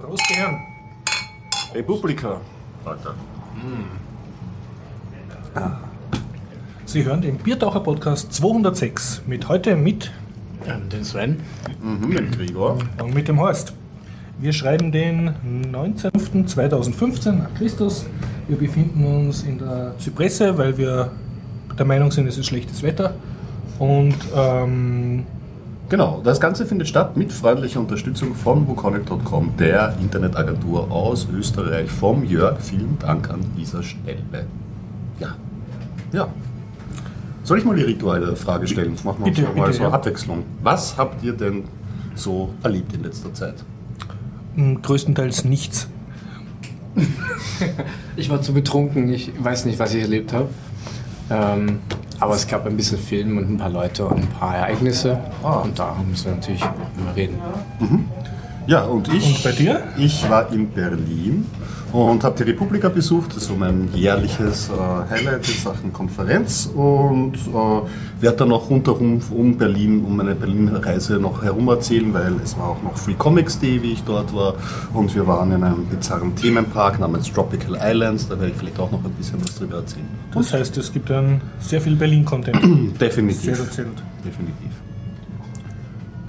Prost, Herren. Republika. Alter. Sie hören den Biertaucher Podcast 206 mit heute mit Ähm, den Sven. Mhm, mit Gregor. und mit dem Horst. Wir schreiben den 19.05.2015 nach Christus. Wir befinden uns in der Zypresse, weil wir der Meinung sind, es ist schlechtes Wetter. Und ähm, Genau, das Ganze findet statt mit freundlicher Unterstützung von Wukonic.com, der Internetagentur aus Österreich, vom Jörg. Vielen Dank an dieser Stelle. Ja. Ja. Soll ich mal die rituelle Frage stellen? Das machen wir Bitte, uns mal bitte, so ja. Abwechslung. Was habt ihr denn so erlebt in letzter Zeit? mh, größtenteils nichts. Ich war zu betrunken, ich weiß nicht, was ich erlebt habe. Ähm, aber es gab ein bisschen Film und ein paar Leute und ein paar Ereignisse. Ah. Und da müssen wir natürlich drüber reden. Ja, und ich. Und bei dir? Ich war in Berlin und habe die Republika besucht. Das ist so mein jährliches äh, Highlight in Sachen Konferenz. Und äh, werde dann noch rundherum um Berlin, um meine Berlin-Reise noch herum erzählen, weil es war auch noch Free Comics Day, wie ich dort war. Und wir waren in einem bizarren Themenpark namens Tropical Islands. Da werde ich vielleicht auch noch ein bisschen was drüber erzählen. Das heißt, es gibt dann sehr viel Berlin-Content. Definitiv. Sehr erzählt. Definitiv.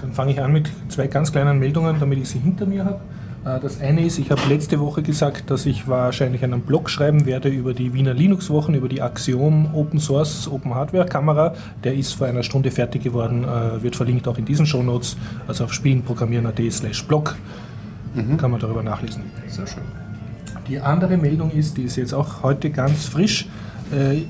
Dann fange ich an mit zwei ganz kleinen Meldungen, damit ich sie hinter mir habe. Äh, Das eine ist, ich habe letzte Woche gesagt, dass ich wahrscheinlich einen Blog schreiben werde über die Wiener Linux-Wochen, über die Axiom Open Source Open Hardware Kamera. Der ist vor einer Stunde fertig geworden, äh, wird verlinkt auch in diesen Shownotes, also auf spielenprogrammieren.at slash blog. Kann man darüber nachlesen. Sehr schön. Die andere Meldung ist, die ist jetzt auch heute ganz frisch, äh,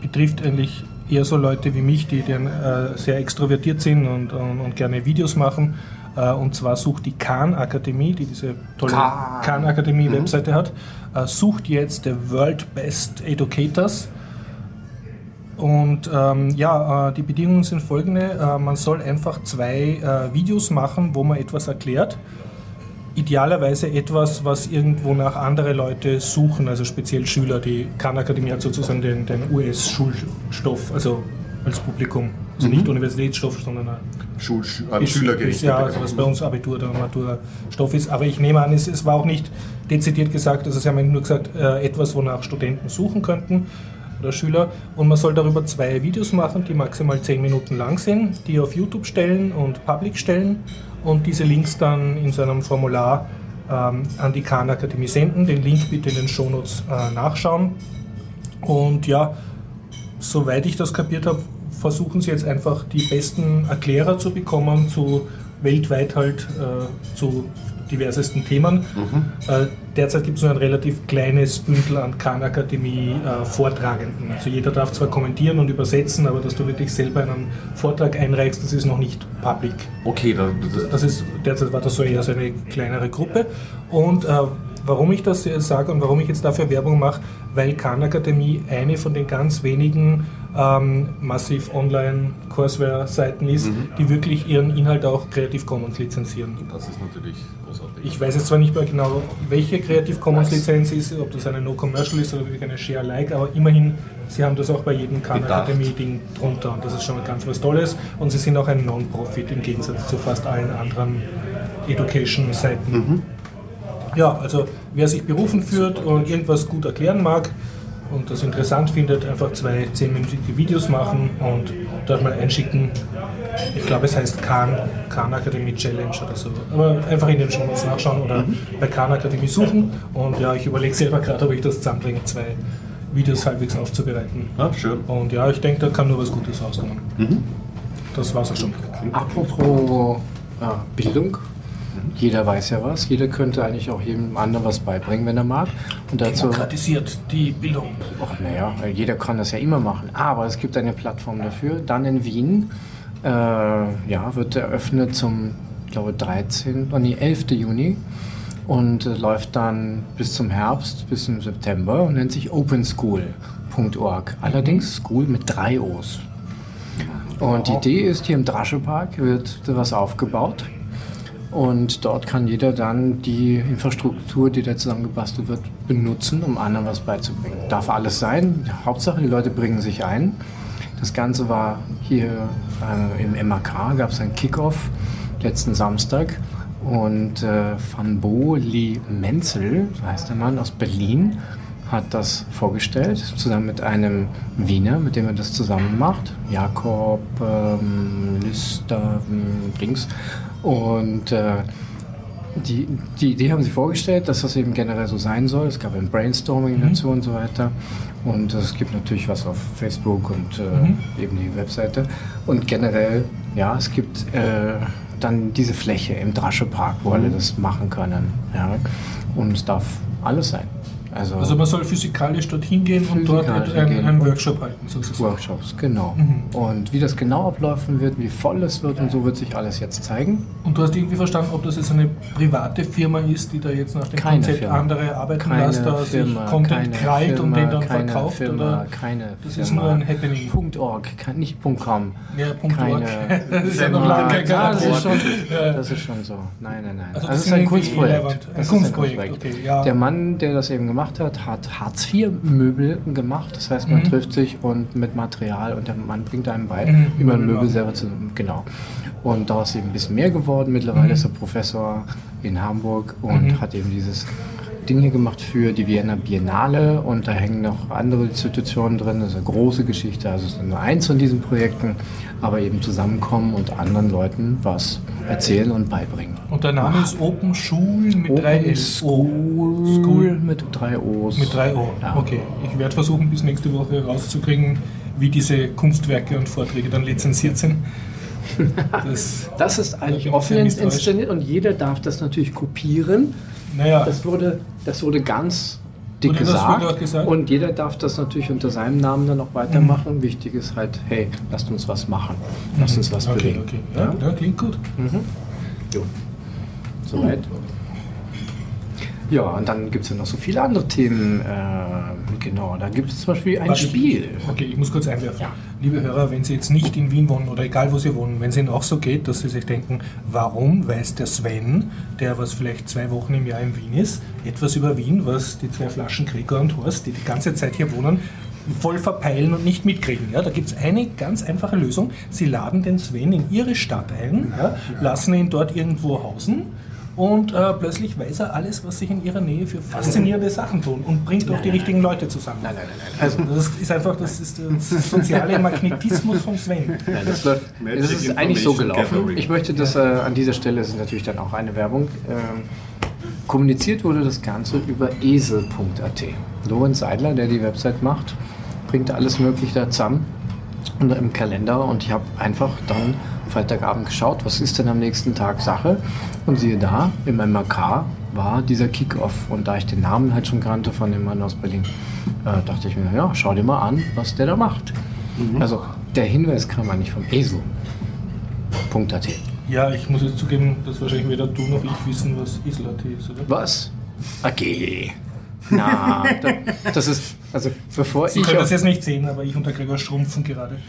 betrifft eigentlich eher so Leute wie mich, die dann äh, sehr extrovertiert sind und, und, und gerne Videos machen. Äh, und zwar sucht die Khan Akademie, die diese tolle Khan. Khan Akademie Webseite hat, äh, sucht jetzt the World Best Educators. Und ähm, ja, äh, die Bedingungen sind folgende. Man soll einfach zwei äh, Videos machen, wo man etwas erklärt idealerweise etwas, was irgendwo nach andere Leute suchen, also speziell Schüler. Die Khan Akademie hat sozusagen den, den US-Schulstoff, also als Publikum. Also nicht Universitätsstoff, sondern Schul ist- Schüler ist. Ja, also was bei uns Abitur oder Maturstoff ist. Aber ich nehme an, es, es war auch nicht dezidiert gesagt, also sie haben nur gesagt, äh, etwas, wonach Studenten suchen könnten oder Schüler. Und man soll darüber zwei Videos machen, die maximal zehn Minuten lang sind, die auf YouTube stellen und Public stellen und diese Links dann in so einem Formular ähm, an die Khan Akademie senden. Den Link bitte in den Shownotes äh, nachschauen. Und ja, soweit ich das kapiert habe, versuchen sie jetzt einfach die besten Erklärer zu bekommen zu weltweit halt äh, zu diversesten Themen. Äh, derzeit gibt es nur ein relativ kleines Bündel an Khan Akademie äh, Vortragenden. Also jeder darf zwar kommentieren und übersetzen, aber dass du wirklich selber einen Vortrag einreichst, das ist noch nicht public. Okay, da, das, Das ist, derzeit war das so eher so eine kleinere Gruppe. Und äh, warum ich das jetzt sage und warum ich jetzt dafür Werbung mache, weil Khan Akademie eine von den ganz wenigen ähm, massiv Online-Courseware-Seiten ist, die wirklich ihren Inhalt auch Creative Commons lizenzieren. das ist natürlich großartig. Ich weiß jetzt zwar nicht mehr genau, welche Creative Commons Lizenz ist, ob das eine No Commercial ist oder wirklich eine Share Alike, aber immerhin, sie haben das auch bei jedem Khan Bedacht. Academy Ding drunter und das ist schon mal ganz was Tolles und sie sind auch ein Non-Profit im Gegensatz zu fast allen anderen Education-Seiten. Ja, also wer sich berufen fühlt und irgendwas gut erklären mag und das interessant findet, einfach zwei zehnminütige Videos machen und dort mal einschicken. Ich glaube, es heißt Khan, Khan Academy Challenge oder so. Aber einfach in den Show Notes nachschauen oder bei Khan Academy suchen. Und ja, ich überlege selber gerade, ob ich das zusammenbringe, zwei Videos halbwegs aufzubereiten. Ah, schön. Und ja, ich denke, da kann nur was Gutes rauskommen. Das war's auch schon. Apropos äh, Bildung. Jeder weiß ja was. Jeder könnte eigentlich auch jedem anderen was beibringen, wenn er mag. Und dazu. Demokratisiert die Bildung. Ach, naja, jeder kann das ja immer machen. Aber es gibt eine Plattform dafür. Dann in Wien äh, ja, wird eröffnet zum, ich glaube, 13. Oh, nee, 11. Juni und äh, läuft dann bis zum Herbst, bis zum September und nennt sich openschool.org. Allerdings School mit drei O's. Und die Idee ist, hier im Draschepark wird was aufgebaut. Und dort kann jeder dann die Infrastruktur, die da zusammengebastelt wird, benutzen, um anderen was beizubringen. Darf alles sein. Hauptsache, die Leute bringen sich ein. Das Ganze war hier äh, im MAK, gab es einen Kickoff letzten Samstag. Und äh, Van Boli Menzel, so heißt der Mann, aus Berlin, hat das vorgestellt, zusammen mit einem Wiener, mit dem er das zusammen macht, Jakob ähm, Lister ähm, Dings. Und äh, die, die Idee haben sie vorgestellt, dass das eben generell so sein soll. Es gab ein Brainstorming Mhm. dazu und so weiter. Und es gibt natürlich was auf Facebook und äh, Mhm. eben die Webseite. Und generell, ja, es gibt äh, dann diese Fläche im Drasche-Park, wo Mhm. alle das machen können. Ja. Und es darf alles sein. Also, Also man soll physikalisch dorthin gehen und dort einen, einen Workshop halten, sozusagen. Workshops, genau. Mhm. Und wie das genau ablaufen wird, wie voll es wird und so wird sich alles jetzt zeigen. Und du hast irgendwie verstanden, ob das jetzt eine private Firma ist, die da jetzt nach dem Keine Konzept Firma. andere arbeiten Keine lässt, da Firma, sich Content krallt und den dann verkauft? Firma, oder? keine Das Firma. ist nur ein Happening. Punkt .org, kein, nicht Punkt .com. Ja, Punkt keine, org. Das ist ja noch lange kein ja, das ist, schon, das ist schon so. Nein, nein, nein. Also Also, das es ist ein Kunstprojekt. Ein Kunstprojekt, okay, ja. Der Mann, der das eben gemacht hat, hat Hartz-IV-Möbel gemacht. Das heißt, man Mhm. trifft sich und mit Material und der Mann bringt einem bei, Mhm. wie man Möbel Möbel selber zu. Genau. Und daraus ist eben ein bisschen mehr geworden. Mittlerweile Mhm. ist er Professor in Hamburg und Mhm. hat eben dieses Ding hier gemacht für die Vienna Biennale und da hängen noch andere Institutionen drin. Das ist eine große Geschichte. Also es ist nur eins von diesen Projekten, aber eben zusammenkommen und anderen Leuten was erzählen und beibringen. Und der Name ist Open Schul mit drei Open L. School, School. mit drei O's. Mit drei O. Ja. Okay. Ich werde versuchen, bis nächste Woche herauszukriegen, wie diese Kunstwerke und Vorträge dann lizenziert sind. Das, Das ist eigentlich ich offen inszeniert und jeder darf das natürlich kopieren. Naja, Das wurde, das wurde ganz dick gesagt. gesagt? Mhm. Und jeder darf das natürlich unter seinem Namen dann auch weitermachen. Wichtig ist halt, hey, lasst uns was machen. Lasst uns was okay, bewegen. okay. Ja, ja, klingt gut. Jo. Soweit. Ja, und dann gibt es ja noch so viele andere Themen. Äh, genau, da gibt es zum Beispiel ein Warte, Spiel. Ich, okay, ich muss kurz einwerfen. Ja. Liebe Hörer, wenn Sie jetzt nicht in Wien wohnen oder egal wo Sie wohnen, wenn es Ihnen auch so geht, dass Sie sich denken, warum weiß der Sven, der was vielleicht zwei Wochen im Jahr in Wien ist, etwas über Wien, was die zwei Flaschen Gregor und Horst, die die ganze Zeit hier wohnen, voll verpeilen und nicht mitkriegen. Ja, da gibt es eine ganz einfache Lösung. Sie laden den Sven in Ihre Stadt ein, ja, lassen ihn dort irgendwo hausen und äh, plötzlich weiß er alles, was sich in ihrer Nähe für faszinierende Sachen tun und bringt auch die richtigen Leute zusammen. Nein, nein, nein, nein. Also das ist einfach das ist der soziale Magnetismus von Sven. Nein, das, läuft, das ist eigentlich so gelaufen. Gathering. Ich möchte das äh, an dieser Stelle, das ist natürlich dann auch eine Werbung, ähm, kommuniziert wurde das Ganze über esel.at. Lorenz Seidler, der die Website macht, bringt alles Mögliche da zusammen und im Kalender und ich habe einfach dann Freitagabend geschaut, was ist denn am nächsten Tag Sache und siehe da, im MRK war dieser Kickoff und da ich den Namen halt schon kannte von dem Mann aus Berlin, äh, dachte ich mir, ja, schau dir mal an, was der da macht. Also der Hinweis kam eigentlich vom Esel.at. Ja, ich muss jetzt zugeben, dass wahrscheinlich weder du noch ich wissen, was Islat ist, oder? Was? Okay. Na, da, das ist, also bevor Sie ich können auf- das jetzt nicht sehen, aber ich und der Gregor schrumpfen gerade.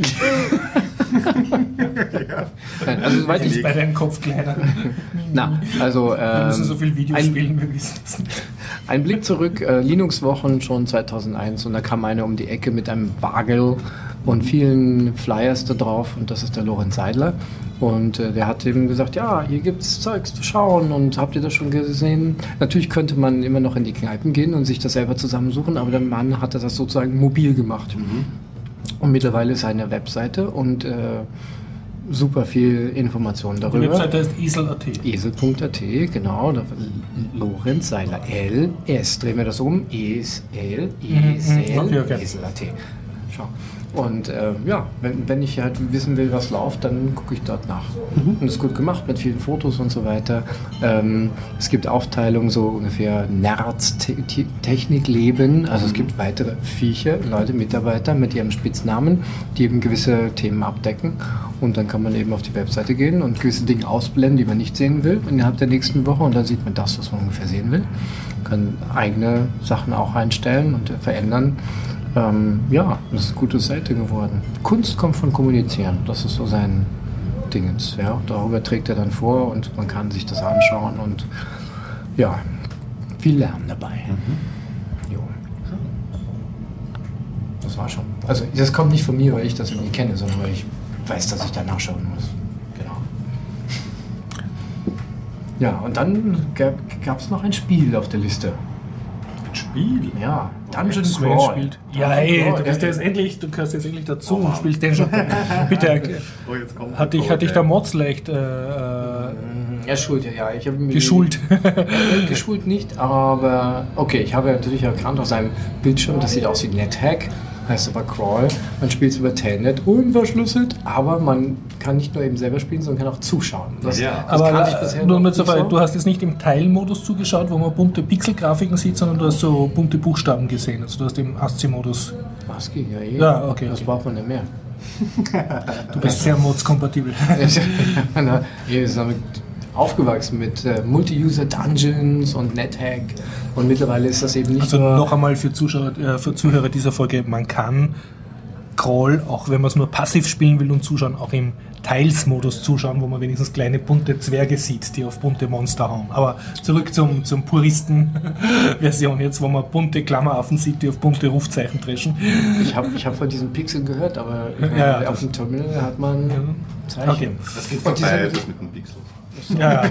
Also soweit Ich bei deinem Kopf kleiner. na, also Wir müssen ähm, so viel Videos ein- spielen, wir wissen es nicht. Ein Blick zurück, äh, Linux-Wochen schon 2001 und da kam einer um die Ecke mit einem Wagel und vielen Flyers da drauf und das ist der Lorenz Seidler und äh, der hat eben gesagt, ja, hier gibt's Zeugs zu schauen und habt ihr das schon gesehen? Natürlich könnte man immer noch in die Kneipen gehen und sich das selber zusammensuchen, aber der Mann hat das sozusagen mobil gemacht. Und mittlerweile ist eine Webseite und äh, super viel Information Die darüber. Webseite heißt isel.at. Esel.at, genau. Da, Lorenz Seiler, L, S. Drehen wir das um. Es, L, Esel, mhm. Okay, okay. Esel.at. Schau. Und äh, ja, wenn, wenn ich halt wissen will, was läuft, dann gucke ich dort nach. Und das ist gut gemacht mit vielen Fotos und so weiter. Ähm, es gibt Aufteilungen, so ungefähr Nerds, Te Te- Technikleben. Also es gibt weitere Viecher, Leute, Mitarbeiter mit ihrem Spitznamen, die eben gewisse Themen abdecken. Und dann kann man eben auf die Webseite gehen und gewisse Dinge ausblenden, die man nicht sehen will, innerhalb der nächsten Woche. Und dann sieht man das, was man ungefähr sehen will. Kann eigene Sachen auch einstellen und verändern. Ähm, ja, das ist eine gute Seite geworden. Kunst kommt von Kommunizieren. Das ist so sein Dingens. Ja. Darüber trägt er dann vor und man kann sich das anschauen und ja, viel lernen dabei. Jo. Das war schon. Also das kommt nicht von mir, weil ich das irgendwie kenne, sondern weil ich weiß, dass ich da nachschauen muss. Genau. Ja, und dann gab es noch ein Spiel auf der Liste. Spiel? Ja, Dungeon Crawl. spielt. Ja, ey, du gehörst jetzt endlich, du gehörst jetzt endlich dazu und spielst den schon. Bitte, Oh, jetzt kommt hat dich, hat dich der Mods leicht Er schult ja, ja. Ich habe geschult. Geschult nicht, aber okay, ich habe natürlich erkannt auf seinem Bildschirm, das sieht aus wie NetHack, heißt aber Crawl. Man spielt es über Telnet unverschlüsselt, aber man kann nicht nur eben selber spielen, sondern kann auch zuschauen. Das, Ja. das Aber kannte ich bisher nur mit so nicht weit, du hast jetzt nicht im Teilmodus zugeschaut, wo man bunte Pixelgrafiken sieht, sondern du hast so bunte Buchstaben gesehen. Also du hast im ASCII-Modus. ASCII, ja, eh. Ja, okay, Das okay. braucht man ja mehr. Du bist sehr Mods-kompatibel. Ist damit aufgewachsen mit äh, Multi-User-Dungeons und NetHack und mittlerweile ist das eben nicht Also nur... noch einmal für, Zuschauer, äh, für Zuhörer dieser Folge, man kann Crawl, auch wenn man es nur passiv spielen will und zuschauen, auch im Teils-Modus zuschauen, wo man wenigstens kleine bunte Zwerge sieht, die auf bunte Monster hauen. Aber zurück zum, zum Puristen-Version jetzt, wo man bunte Klammeraffen sieht, die auf bunte Rufzeichen dreschen. Ich habe ich hab von diesen Pixeln gehört, aber meine, Ja, ja, auf dem Terminal hat man Zeichen. Okay. Das geht vorbei, das mit den Pixels. Ja, ja,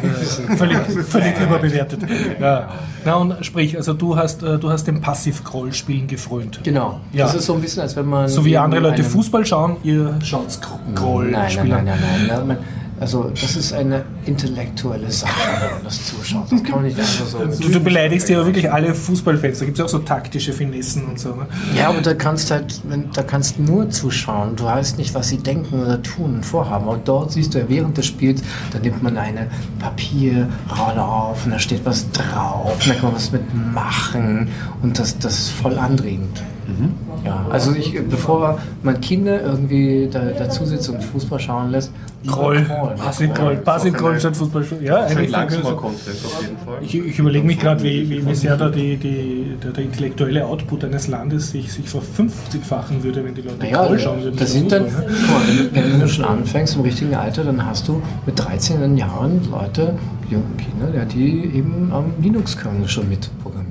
völlig, völlig überbewertet. Ja. Na und sprich, also du hast, äh, du hast dem Passiv-Crawl-Spielen gefrönt. Genau. Ja. Das ist so ein bisschen, als wenn man. So wie andere Leute Fußball schauen, ihr schaut Crawl Nein, nein, spielen. nein, nein, nein, also, das ist eine intellektuelle Sache, wenn man das zuschaut. Das kann man nicht einfach so. Du, du beleidigst ja wirklich alle Fußballfans. Da gibt es auch so taktische Finessen und so. Ne? Ja, aber da kannst halt, wenn, da kannst nur zuschauen. Du weißt nicht, was sie denken oder tun und vorhaben. Und dort siehst du ja während des Spiels, da nimmt man eine Papierrolle auf und da steht was drauf. Und da kann man was mitmachen. Und das, das ist voll anregend. Ja, also ich, bevor man Kinder irgendwie da, dazu sitzt und Fußball schauen lässt, Crawl, Crawl. Passiv-Crawl, Passiv-Crawl statt Fußball. Ja, eigentlich langsamer Content auf jeden Fall. Ich, ich überlege mich gerade, wie, wie, wie sehr da die, die, der, der intellektuelle Output eines Landes sich, sich verfünfzigfachen würde, wenn die Leute Naja, Crawl schauen würden. das sind dann, Fußball, ne? wenn, du- wenn du schon anfängst im richtigen Alter, dann hast du mit 13 Jahren Leute, junge Kinder, die eben am Linux-Kernel schon mitprogrammieren.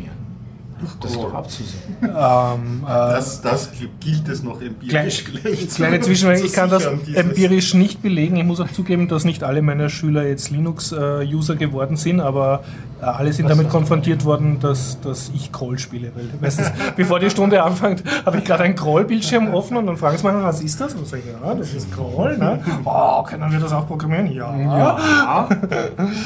Das ist doch abzusehen. Ähm, äh, Das, das gilt es noch empirisch Kleine, gleich kleine zu- Zwischenfrage, ich kann das empirisch nicht belegen. Ich muss auch zugeben, dass nicht alle meiner Schüler jetzt Linux-User geworden sind, aber äh, alle sind damit konfrontiert worden, dass, dass ich Crawl spiele. Weil meistens, bevor die Stunde anfängt, habe ich gerade einen Crawl-Bildschirm offen und dann fragen sie mich, was ist das? Und sage ich, ja, das ist Crawl. Ne? Oh, können wir das auch programmieren? Ja. Ja,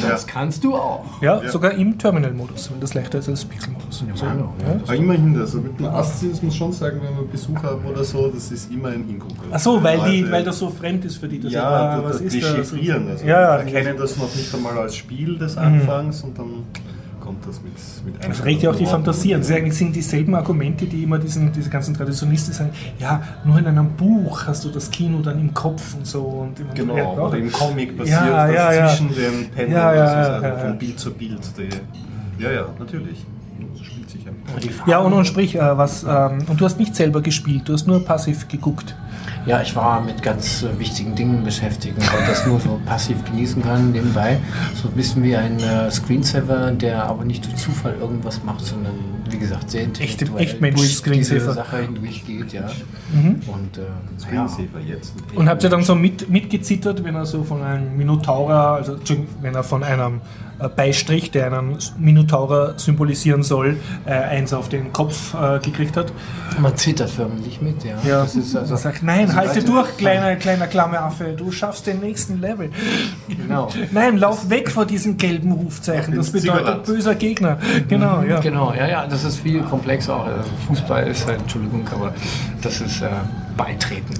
Das kannst du auch. sogar im Terminal-Modus, weil das leichter ist als Pixel-Modus. So, genau, ja. Aber immerhin, also mit dem ASCII, das muss schon sagen, wenn wir Besuch haben oder so, das ist immer ein Hingucker. Ach so, weil, die, weil das so fremd ist für die. dass sie, ja, das, was das ist das? Also Ja, erkennen das noch nicht einmal als Spiel des Anfangs und dann kommt das mit, mit Das regt ja auch die Fantasie an. Das sind- dieselben Argumente, die immer diesen, diese ganzen Traditionisten sagen, ja, nur in einem Buch hast du das Kino dann im Kopf und so. Und immer- Genau, ja, oder im Comic passiert Ja, das ja, ja. zwischen den Panels, Ja, ja, also von. Bild zu Bild. Die, ja, ja, natürlich. Ja, und, und sprich, äh, was, ähm, und du hast nicht selber gespielt, du hast nur passiv geguckt. Ja, ich war mit ganz äh, wichtigen Dingen beschäftigt und das nur so passiv genießen können nebenbei. So ein bisschen wie ein äh, Screensaver, der aber nicht durch Zufall irgendwas macht, sondern wie gesagt sehr intellektuell echt Mensch durch Screensaver. diese Sache hindurchgeht. Ja. Mhm. Und äh, ja, Screensaver jetzt. Und habt ihr dann so mit, mitgezittert, wenn er so von einem Minotaur, also wenn er von einem Beistrich, der einen Minotaur symbolisieren soll, äh, eins auf den Kopf äh, gekriegt hat? man zittert förmlich mit. Ja. Ja, Das ist also, er sagt, nein, also halte durch, kleiner, kleiner Klammeraffe, du schaffst den nächsten Level. Genau. Nein, lauf weg vor diesen gelben Rufzeichen, das bedeutet Ziegerland. böser Gegner. Genau, ja. Genau, ja, ja, das ist viel komplexer. Auch. äh, Fußball ist halt, Entschuldigung, aber das ist äh, Beitreten.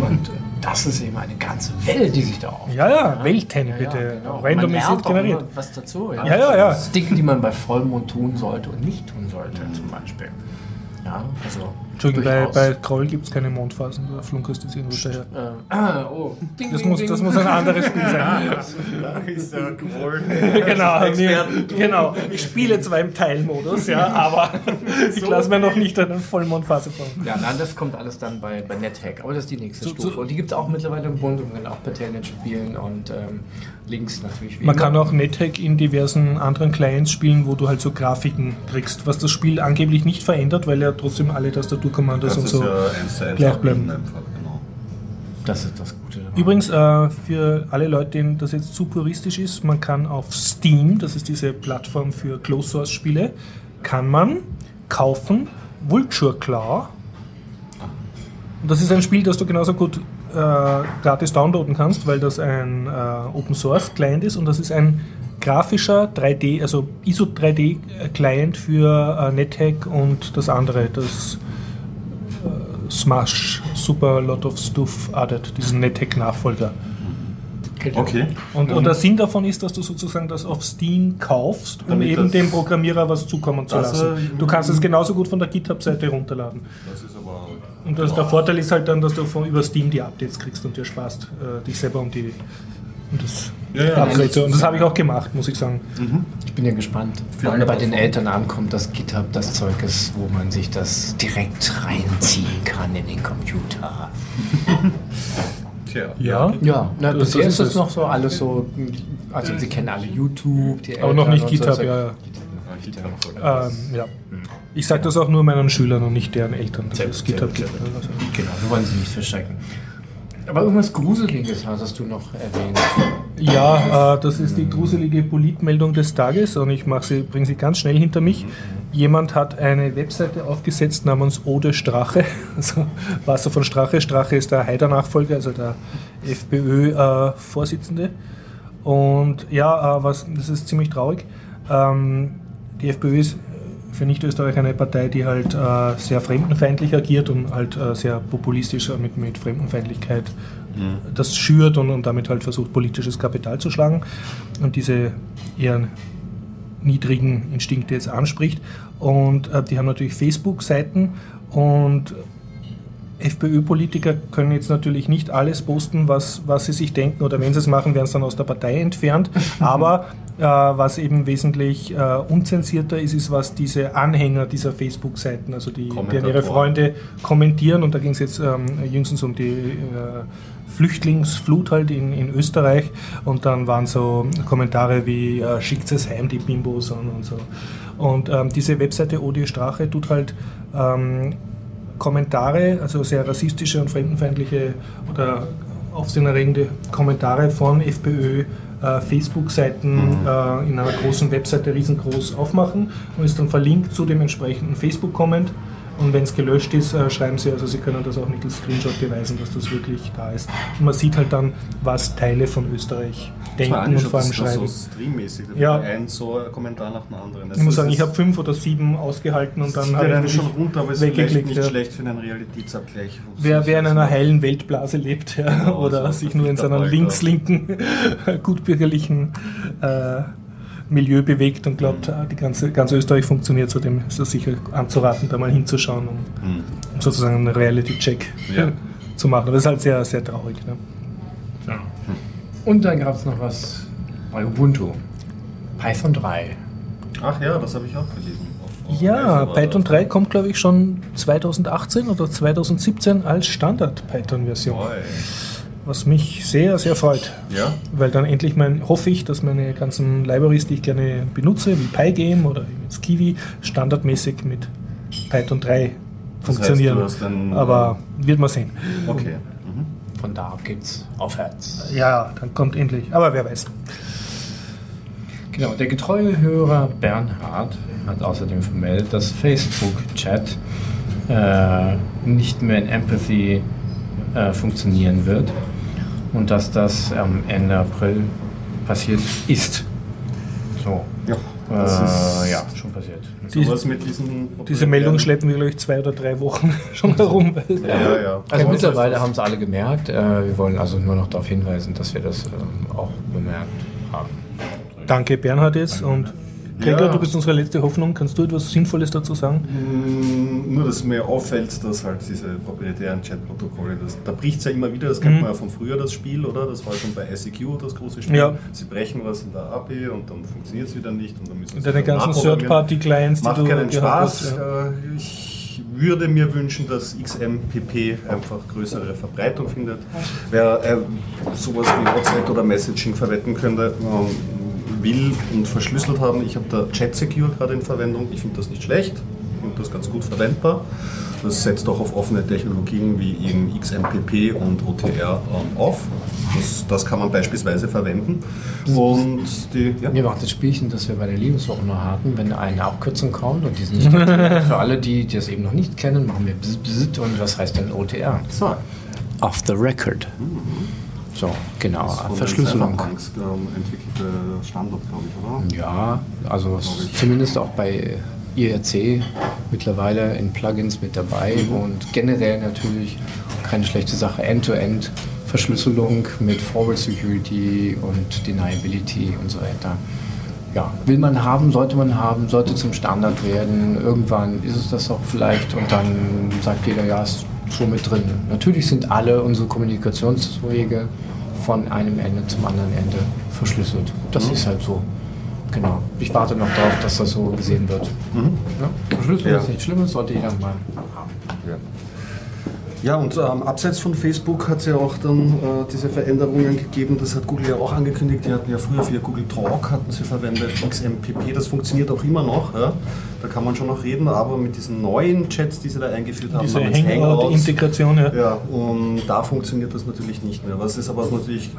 Und äh, das ist eben eine ganze Welt, die sich da auf. Ja, ja, Welten Ja, bitte, ja, genau. Randomisiert generiert. was dazu. Ja, Ja, ja, ja. Dinge, die man bei Vollmond tun sollte und nicht tun sollte, zum Beispiel. Ja, also. Entschuldigung, bei, bei Kroll gibt es keine Mondphasen, da flunkerst du jetzt irgendwo daher. Äh, ah, oh. Ding, Das ding, muss, ding. das muss ein anderes Spiel sein. ist ja gewollt. genau, genau. Ich spiele zwar im Teilmodus, ja, aber ich lasse mir noch nicht eine Vollmondphase vor. Ja, nein, das kommt alles dann bei, bei NetHack, aber das ist die nächste So- Stufe. so- und die gibt es auch mittlerweile im Bund und auch bei Telnet spielen und ähm, Links natürlich Man immer. kann auch NetHack in diversen anderen Clients spielen, wo du halt so Grafiken kriegst, was das Spiel angeblich nicht verändert, weil ja trotzdem alle Tastaturkommandos Das und so. ja gleich bleiben. einfach, genau. Das ist das Gute daran. Übrigens, äh, für alle Leute, denen das jetzt zu puristisch ist, man kann auf Steam, das ist diese Plattform für Closed-Source-Spiele, kann man kaufen Vulture Claw. Und das ist ein Spiel, das du genauso gut äh, gratis downloaden kannst, weil das ein äh, Open Source Client ist und das ist ein grafischer 3D, also ISO 3D Client für äh, NetHack und das andere, das äh, Smash Super Lot of Stuff Added, diesen NetHack Nachfolger. Okay. Und, und der Sinn davon ist, dass du sozusagen das auf Steam kaufst, um eben dem Programmierer was zukommen zu Das, lassen. äh, Du kannst es genauso gut von der GitHub-Seite runterladen. Das ist. Und das, der Vorteil ist halt dann, dass du von, über Steam die Updates kriegst und dir sparst äh, dich selber um die um das Ja, ja, Upgrade. das- Und das habe ich auch gemacht, muss ich sagen. Ich bin ja gespannt, wann eine bei den. Eltern ankommt, dass GitHub das Zeug ist, wo man sich das direkt reinziehen kann in den Computer. Tja. Ja, Ja, na, Das- das ist es noch so alles so, also sie kennen alle YouTube, die aber noch Eltern nicht und so. GitHub, So- ja. Ähm, ja. Ich sage das auch nur meinen Schülern und nicht deren Eltern. Das Sehr ist gut, sehr GitHub. sehr gut. Also, Genau, wir wollen sie nicht verschrecken. Aber irgendwas Gruseliges hattest du noch erwähnt. Ja, äh, das ist die gruselige Politmeldung des Tages und ich sie, bringe sie ganz schnell hinter mich. Jemand hat eine Webseite aufgesetzt namens Ode Strache, also Wasser von Strache. Strache ist der Haider-Nachfolger, also der FPÖ-Vorsitzende. und ja, äh, was, das ist ziemlich traurig. Ähm, die FPÖ ist für Nicht-Österreich eine Partei, die halt äh, sehr fremdenfeindlich agiert und halt äh, sehr populistisch mit, mit Fremdenfeindlichkeit das schürt und, und damit halt versucht, politisches Kapital zu schlagen und diese eher niedrigen Instinkte jetzt anspricht. Und äh, die haben natürlich Facebook-Seiten und FPÖ-Politiker können jetzt natürlich nicht alles posten, was, was sie sich denken, oder wenn sie es machen, werden sie dann aus der Partei entfernt. Aber äh, was eben wesentlich äh, unzensierter ist, ist, was diese Anhänger dieser Facebook-Seiten, also die, an ihre. Freunde kommentieren. Und da ging es jetzt ähm, jüngstens um die äh, Flüchtlingsflut halt in, in Österreich. Und dann waren so Kommentare wie äh, schickt es heim, die Bimbos und, und so. Und ähm, diese Webseite Odi Strache tut halt ähm, Kommentare, also sehr rassistische und fremdenfeindliche oder aufsehenerregende Kommentare von FPÖ äh, Facebook-Seiten äh, in einer großen Webseite riesengroß aufmachen und ist dann verlinkt zu dem entsprechenden Facebook-Comment. Und wenn es gelöscht ist, äh, schreiben sie, also sie können das auch mittels Screenshot beweisen, dass das wirklich da ist. Und man sieht halt dann, was Teile von Österreich denken und vor allem das so schreiben. streammäßig. Ja. Ein so Kommentar nach dem anderen. Ich muss sagen, ich habe fünf oder sieben ausgehalten und dann habe ich schon runter, aber es ist weggeklickt. nicht Ja. schlecht für einen Realitätsabgleich. Wer, wer in einer heilen Weltblase lebt ja, Genau, oder so sich nur in seiner links-linken, gutbürgerlichen äh, Milieu bewegt und glaubt, Mhm. ah, die ganze, ganz Österreich funktioniert, zu dem ist das sicher anzuraten, da mal hinzuschauen, um, Hm. um sozusagen einen Reality-Check Ja. zu machen. Aber das ist halt sehr, sehr traurig. Ne? Und dann gab es noch was bei Ubuntu. Python 3. Ach ja, das habe ich auch gelesen. Auf- auf Ja, Python das. 3 kommt, glaube ich, schon 2018 oder 2017 als Standard-Python-Version. Was mich sehr, sehr freut. Ja, Weil dann endlich mein, hoffe ich, dass meine ganzen Libraries, die ich gerne benutze, wie Pygame oder jetzt Kiwi, standardmäßig mit Python 3 Das funktionieren. heißt, du hast dann, Aber wird man sehen. okay. Mhm. Von da ab geht's aufwärts. Ja, dann kommt endlich. Aber wer weiß. Genau, der getreue Hörer Bernhard hat außerdem vermeldet, dass Facebook-Chat äh, nicht mehr in Empathy äh, funktionieren wird und dass das am Ende April passiert ist. So. Ja, das Äh, ist ja, schon passiert. Die- sowas mit diesen Diese Meldung schleppen wir, glaube ich, zwei oder drei Wochen schon herum. Ja, ja, ja. Also Aber mittlerweile haben es alle gemerkt. Äh, wir wollen also nur noch darauf hinweisen, dass wir das ähm, auch bemerkt haben. Danke, Bernhard jetzt. Und Gregor, Ja. du bist unsere letzte Hoffnung. Kannst du etwas Sinnvolles dazu sagen? Mm, Nur, dass mir auffällt, dass halt diese proprietären Chat-Protokolle, da bricht es ja immer wieder, das kennt Mhm. man ja von früher, das Spiel, oder? Das war schon bei ICQ das große Spiel. Ja. Sie brechen was in der API und dann funktioniert es wieder nicht. Und dann müssen sie Deine ganzen. Third-Party-Clients, die Macht keinen Spaß. Ja. Äh, Ich würde mir wünschen, dass XMPP einfach größere Verbreitung findet. Wer äh, sowas wie WhatsApp oder Messaging verwenden könnte, ähm, will und verschlüsselt haben. Ich habe da Chat Secure gerade in Verwendung. Ich finde das nicht schlecht. finde das ganz gut verwendbar. Das setzt auch auf offene Technologien wie eben XMPP und OTR ähm, auf. Das, das kann man beispielsweise verwenden. Und die, ja. Wir machen das Spielchen, das wir bei der Liebeswoche noch hatten, wenn eine Abkürzung kommt und die sind nicht Für alle, die, die das eben noch nicht kennen, machen wir Bzz, Bzz und was heißt denn OTR? So. Off the record. Mhm. So, genau. Das Verschlüsselung. Angst, ähm, entwickelte Standard, glaube ich, oder? Ja, also zumindest auch bei IRC mittlerweile in Plugins mit dabei mhm. und generell natürlich keine schlechte Sache. End-to-End Verschlüsselung mit Forward Security und Deniability und so weiter. Ja, will man haben, sollte man haben, sollte zum Standard werden. Irgendwann ist es das auch vielleicht und dann sagt jeder, ja, ist schon mit drin. Natürlich sind alle unsere Kommunikationswege von einem Ende zum anderen Ende verschlüsselt. Das mhm. ist halt so. Genau. Ich warte noch darauf, dass das so gesehen wird. Mhm. Ja? Verschlüsselung ja. ist nichts Schlimmes, sollte jeder mal haben. Ja. Ja, und ähm, abseits von Facebook hat es ja auch dann äh, diese Veränderungen gegeben. Das hat Google ja auch angekündigt. Die hatten ja früher für Google Talk hatten sie verwendet, XMPP. Das funktioniert auch immer noch. Ja? Da kann man schon noch reden, aber mit diesen neuen Chats, die sie da eingeführt haben, diese Hangout-Integration, ja. ja. Und da funktioniert das natürlich nicht mehr. Was ist aber natürlich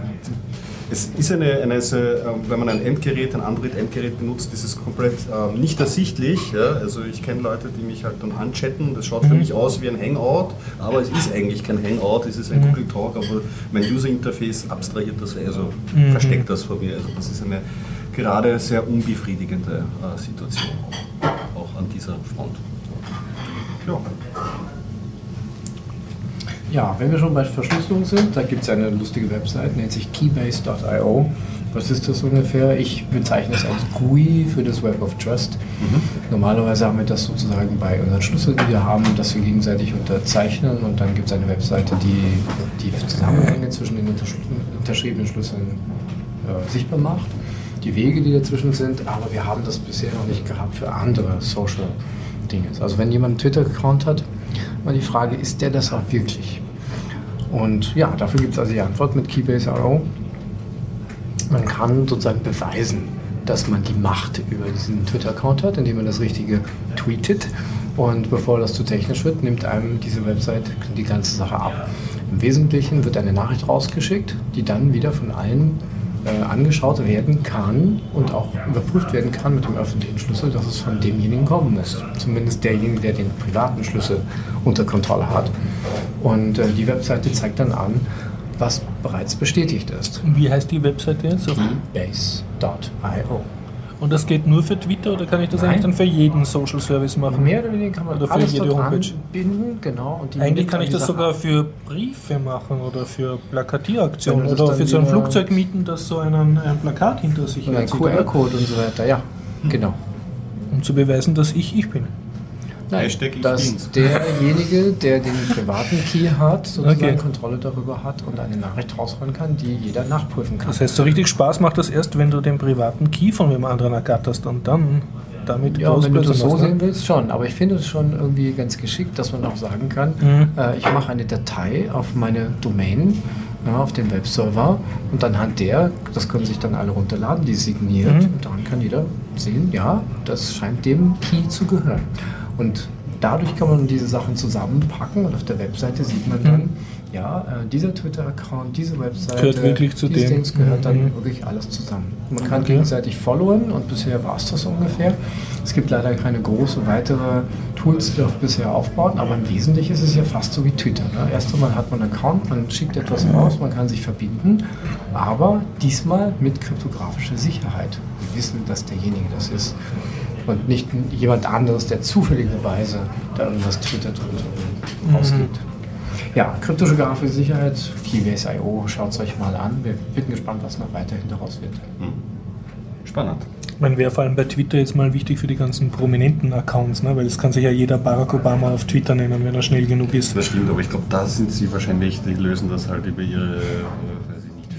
es ist eine, eine, ähm, wenn man ein Endgerät, ein Android-Endgerät benutzt, ist es komplett ähm, nicht ersichtlich. Ja? Also ich kenne Leute, die mich halt dann anchatten, das schaut für mhm. mich aus wie ein Hangout, aber es ist eigentlich kein Hangout, es ist ein mhm. Google Talk, aber mein User-Interface abstrahiert das, also mhm. versteckt das vor mir. Also das ist eine gerade sehr unbefriedigende äh, Situation, auch an dieser Front. Ja. Ja, wenn wir schon bei Verschlüsselung sind, da gibt es eine lustige Website, nennt sich keybase.io. Was ist das ungefähr? Ich bezeichne es als GUI für das Web of Trust. Mhm. Normalerweise haben wir das sozusagen bei unseren Schlüsseln, die wir haben, dass wir gegenseitig unterzeichnen und dann gibt es eine Webseite, die die Zusammenhänge zwischen den unterschriebenen Schlüsseln äh, sichtbar macht, die Wege, die dazwischen sind, aber wir haben das bisher noch nicht gehabt für andere Social Dinge. Also wenn jemand einen Twitter-Account hat, mal die Frage, ist der das auch wirklich? Und ja, dafür gibt es also die Antwort mit Keybase RO. Man kann sozusagen beweisen, dass man die Macht über diesen Twitter-Account hat, indem man das Richtige tweetet. Und bevor das zu technisch wird, nimmt einem diese Website die ganze Sache ab. Im Wesentlichen wird eine Nachricht rausgeschickt, die dann wieder von allen äh, angeschaut werden kann und auch überprüft werden kann mit dem öffentlichen Schlüssel, dass es von demjenigen kommen muss. Zumindest derjenige, der den privaten Schlüssel unter Kontrolle hat. Und äh, die Webseite zeigt dann an, was bereits bestätigt ist. Wie heißt die Webseite jetzt? Keybase.io. Und das geht nur für Twitter oder kann ich das Nein. eigentlich dann für jeden Social Service machen? Mehr oder weniger kann man oder für alles jede Homepage anbinden, genau. eigentlich kann ich das sogar für Briefe machen oder für Plakatieraktionen oder für so ein Flugzeug mieten, das so einen, ein Plakat hinter sich hat. QR-Code und so weiter, ja, hm. genau. Um zu beweisen, dass ich ich bin. Nein, dass derjenige, der den privaten Key hat, sozusagen okay. Kontrolle darüber hat und eine Nachricht rausholen kann, die jeder nachprüfen kann. Das heißt, so richtig Spaß macht das erst, wenn du den privaten Key von wem anderen ergatterst und dann damit Ja, wenn du das so sehen willst, schon. Aber ich finde es schon irgendwie ganz geschickt, dass man auch sagen kann, mhm. äh, ich mache eine Datei auf meine Domain, ja, auf den Webserver und anhand der, das können sich dann alle runterladen, die signiert mhm. und dann kann jeder sehen, ja, das scheint dem Key zu gehören. Und dadurch kann man diese Sachen zusammenpacken und auf der Webseite sieht man dann, mhm. ja, äh, dieser Twitter-Account, diese Webseite, gehört wirklich zu dem. Dings gehört dann mhm. wirklich alles zusammen. Man kann okay. gegenseitig followen und bisher war es das ungefähr. Es gibt leider keine große weitere Tools, die das bisher aufbauen, aber im Wesentlichen ist es ja fast so wie Twitter. Ne? Erst einmal hat man einen Account, man schickt etwas raus, man kann sich verbinden, aber diesmal mit kryptografischer Sicherheit. Wir wissen, dass derjenige das ist und nicht jemand anderes, der zufälligerweise da irgendwas twittert und mhm. rausgibt. Ja, kryptografische Sicherheit, Keybase.io, schaut es euch mal an. Wir sind gespannt, was noch weiterhin daraus wird. Mhm. Spannend. Man wäre vor allem bei Twitter jetzt mal wichtig für die ganzen prominenten Accounts, ne? weil es kann sich ja jeder Barack Obama auf Twitter nennen, wenn er schnell genug ist. Das stimmt, aber ich glaube, da sind sie wahrscheinlich, die lösen das halt über ihre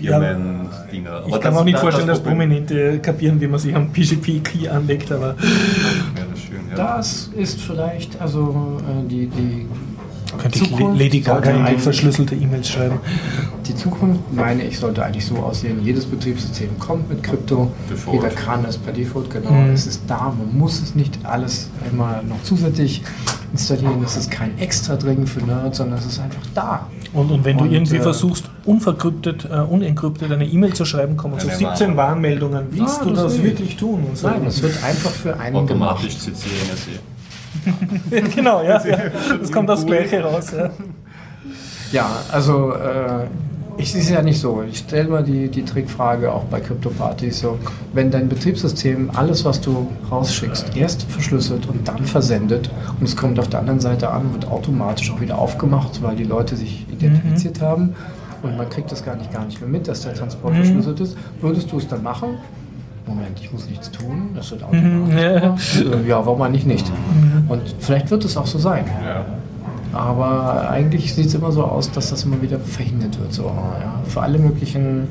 Firmen, ja, ich kann mir auch nicht vorstellen, das dass Prominente kapieren, wie man sich am PGP-Key anlegt, aber. Das, schön, ja. das, ist vielleicht, also äh, die, die Könnte ich Zukunft Lady Gaga in verschlüsselte E-Mails schreiben. Die Zukunft, meine ich, sollte eigentlich so aussehen. Jedes Betriebssystem kommt mit Krypto. Default. Jeder kann es per Default, genau. Mhm. Es ist da, man muss es nicht alles immer noch zusätzlich installieren. Es ist kein extra dringend für Nerds, sondern es ist einfach da. Und, und wenn du Und, irgendwie äh, versuchst, unverkryptet, äh, unencryptet eine E-Mail zu schreiben, kommen so Eine 17 Warnmeldungen. Willst Ah, du das das wirklich tun? Und so. Nein, es wird einfach für einen Automatisch gemacht. zitieren es genau, ja. Das kommt das Gleiche raus. Ja. Ja, also äh, ich sehe es ja nicht so. Ich stelle mal die, die Trickfrage auch bei Krypto-Partys so, wenn dein Betriebssystem alles, was du rausschickst, erst verschlüsselt und dann versendet und es kommt auf der anderen Seite an, wird automatisch auch wieder aufgemacht, weil die Leute sich identifiziert haben und man kriegt das gar nicht, gar nicht mehr mit, dass der Transport verschlüsselt ist, würdest du es dann machen? Moment, ich muss nichts tun, das wird automatisch ja. gemacht. Äh, Ja, warum eigentlich nicht? Und vielleicht wird es auch so sein. Ja. Aber eigentlich sieht es immer so aus, dass das immer wieder verhindert wird. So, ja. Für alle möglichen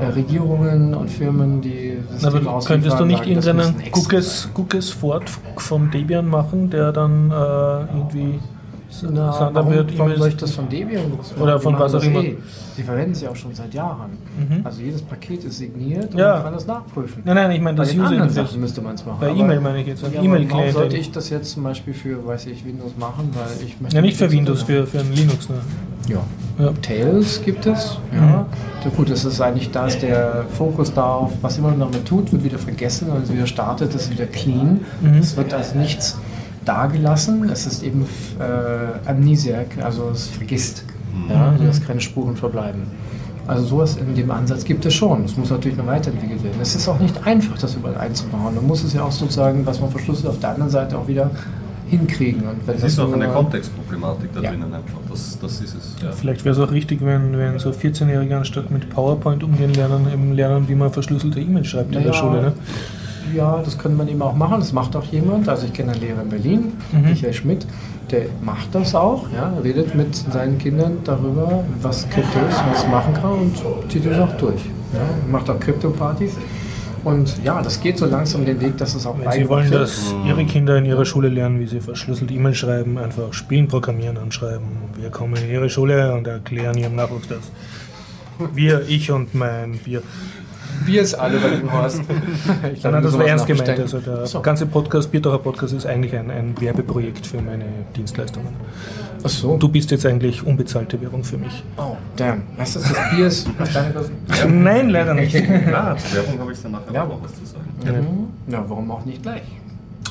äh, Regierungen und Firmen, die Systeme Aber ausliefern, könntest du nicht das irgendeinen Cookies, Cookies Fort von Debian machen, der dann äh, irgendwie Na, Thunderbird warum, warum soll ich das von Debian machen? Oder von was auch immer. eh. Sie verwenden sie auch schon seit Jahren. Also jedes Paket ist signiert und Ja. man kann das nachprüfen. Nein, nein, ich meine Bei das den User anderen. Sachen müsste man es machen. Bei E-Mail meine ich jetzt, Ja, aber warum sollte ich das jetzt zum Beispiel für, weiß ich, Windows machen? Weil ich möchte Ja, nicht für Windows, für, für ein Linux. Ne? Ja. Ja. Tails gibt es. Ja. Ja, gut, das ist eigentlich, da ist der Fokus darauf, was immer man damit tut, wird wieder vergessen wenn es wieder startet, ist es wieder clean. Es wird als nichts dagelassen. Es ist eben äh, Amnesiac, also es vergisst, ja, sodass keine Spuren verbleiben. Also sowas in dem Ansatz gibt es schon. Es muss natürlich noch weiterentwickelt werden. Es ist auch nicht einfach, das überall einzubauen. Man muss es ja auch sozusagen, was man verschlüsselt, auf der anderen Seite auch wieder hinkriegen. Und wenn Es das ist auch eine Kontextproblematik da Ja. drinnen einfach. Das, das ist es. Ja. Vielleicht wäre es auch richtig, wenn, wenn so 14-Jährige anstatt mit PowerPoint umgehen lernen, eben lernen, wie man verschlüsselte E-Mails schreibt in der Naja, Schule. Ne? Ja, das könnte man eben auch machen. Das macht auch jemand. Also ich kenne einen Lehrer in Berlin, Mhm. Michael Schmidt, der macht das auch. Ja, redet mit seinen Kindern darüber, was Krypto ist, was es machen kann und zieht das auch durch. Ja, macht auch Krypto-Partys. Und ja, das geht so langsam den Weg, dass es auch Wenn Sie wollen, wird. dass Ihre Kinder in Ihrer Schule lernen, wie sie verschlüsselt E-Mails schreiben, einfach Spielen, Programmieren anschreiben. Wir kommen in Ihre Schule und erklären Ihrem Nachwuchs das. Wir, ich und mein Bier. Wir es alle bei dem Horst. Ich Nein, das war ernst gemeint. Also der So. ganze Podcast, Bierdacher Podcast, ist eigentlich ein, ein Werbeprojekt für meine Dienstleistungen. Ach so. Du bist jetzt eigentlich unbezahlte Werbung für mich. Oh, damn. Weißt du, das Bier ist? Nein, leider nicht. Werbung habe ich dann nachher Ja. auch was zu sagen. Ja, warum auch nicht gleich?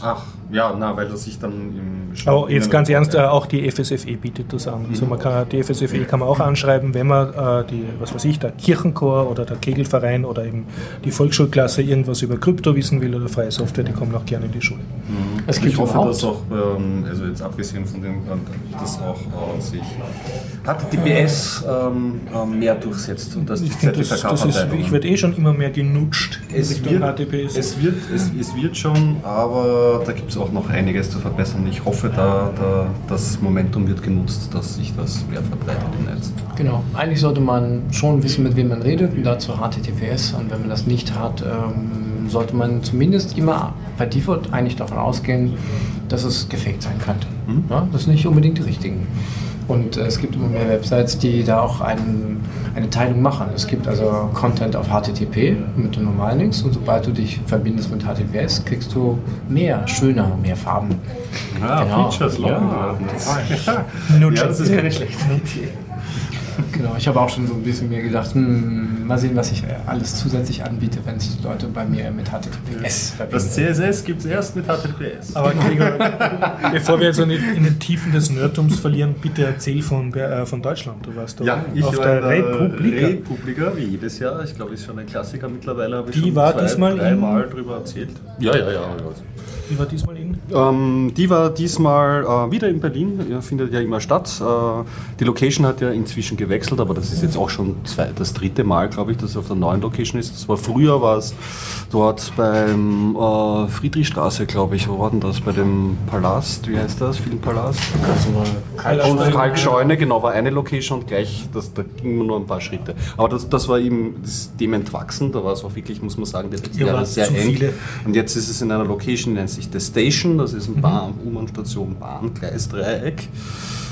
Ach, ja, na, weil das sich dann im Aber jetzt ganz ernst, äh, auch die FSFE bietet das an. Also man kann, die FSFE kann man auch anschreiben, wenn man äh, die, was weiß ich, der Kirchenchor oder der Kegelverein oder eben die Volksschulklasse irgendwas über Krypto wissen will oder freie Software, die kommen auch gerne in die Schule. Es ich gibt hoffe, überhaupt- dass auch, ähm, also jetzt abgesehen von dem, äh, dass auch äh, sich HTTPS ähm, ähm, mehr durchsetzt und dass die Ich, finde, das, das ist, Zertifikatsverteilung- ich werde eh schon immer mehr genutscht in es Richtung wird, HTTPS. es, wird, es, es wird schon, aber da gibt es auch noch einiges zu verbessern. Ich hoffe, da, da das Momentum wird genutzt, dass sich das mehr verbreitet im Netz. Genau. Eigentlich sollte man schon wissen, mit wem man redet und dazu HTTPS. Und wenn man das nicht hat, ähm, sollte man zumindest immer per Default eigentlich davon ausgehen, dass es gefaked sein könnte. Ja, das sind nicht unbedingt die richtigen. Und äh, es gibt immer mehr Websites, die da auch einen, eine Teilung machen. Es gibt also Content auf HTTP mit dem normalen Links und sobald du dich verbindest mit HTTPS, kriegst du mehr, schöner, mehr Farben. Ja, Genau. Features Ja. Nutschen. Ja, das ist keine schlechte Idee. Genau, ich habe auch schon so ein bisschen mir gedacht, hm, mal sehen, was ich alles zusätzlich anbiete, wenn es Leute bei mir mit HTTPS verbinden. Das CSS gibt es erst mit HTTPS. Aber Gregor, bevor wir jetzt in, die- in den Tiefen des Nerdtums verlieren, bitte erzähl von, äh, von Deutschland. Du warst da Ja, ich auf war der in Republika. Republika, wie jedes Jahr. Ich glaube, ist schon ein Klassiker mittlerweile. Habe ich Die schon war zwei, diesmal in- dreimal drüber erzählt. Ja, ja, ja. Wie war diesmal in? Ähm, die war diesmal äh, wieder in Berlin, ja, findet ja immer statt. Äh, die Location hat ja inzwischen gewechselt, aber das ist jetzt auch schon zwei, das dritte Mal, glaube ich, dass es auf der neuen Location ist. Das war früher war es dort beim äh, Friedrichstraße, glaube ich. Wo war denn das? Bei dem Palast, wie heißt das? Filmpalast? Und Kalk Scheune, genau, war eine Location und gleich, das, da ging man nur ein paar Schritte. Aber das, das war eben das dem entwachsen, da war es auch wirklich, muss man sagen, die letzten Jahre sehr eng. viele. Und jetzt ist es in einer Location, die nennt sich The Station, das ist Mhm. eine Bahn, U-Bahn-Station, Bahngleisdreieck.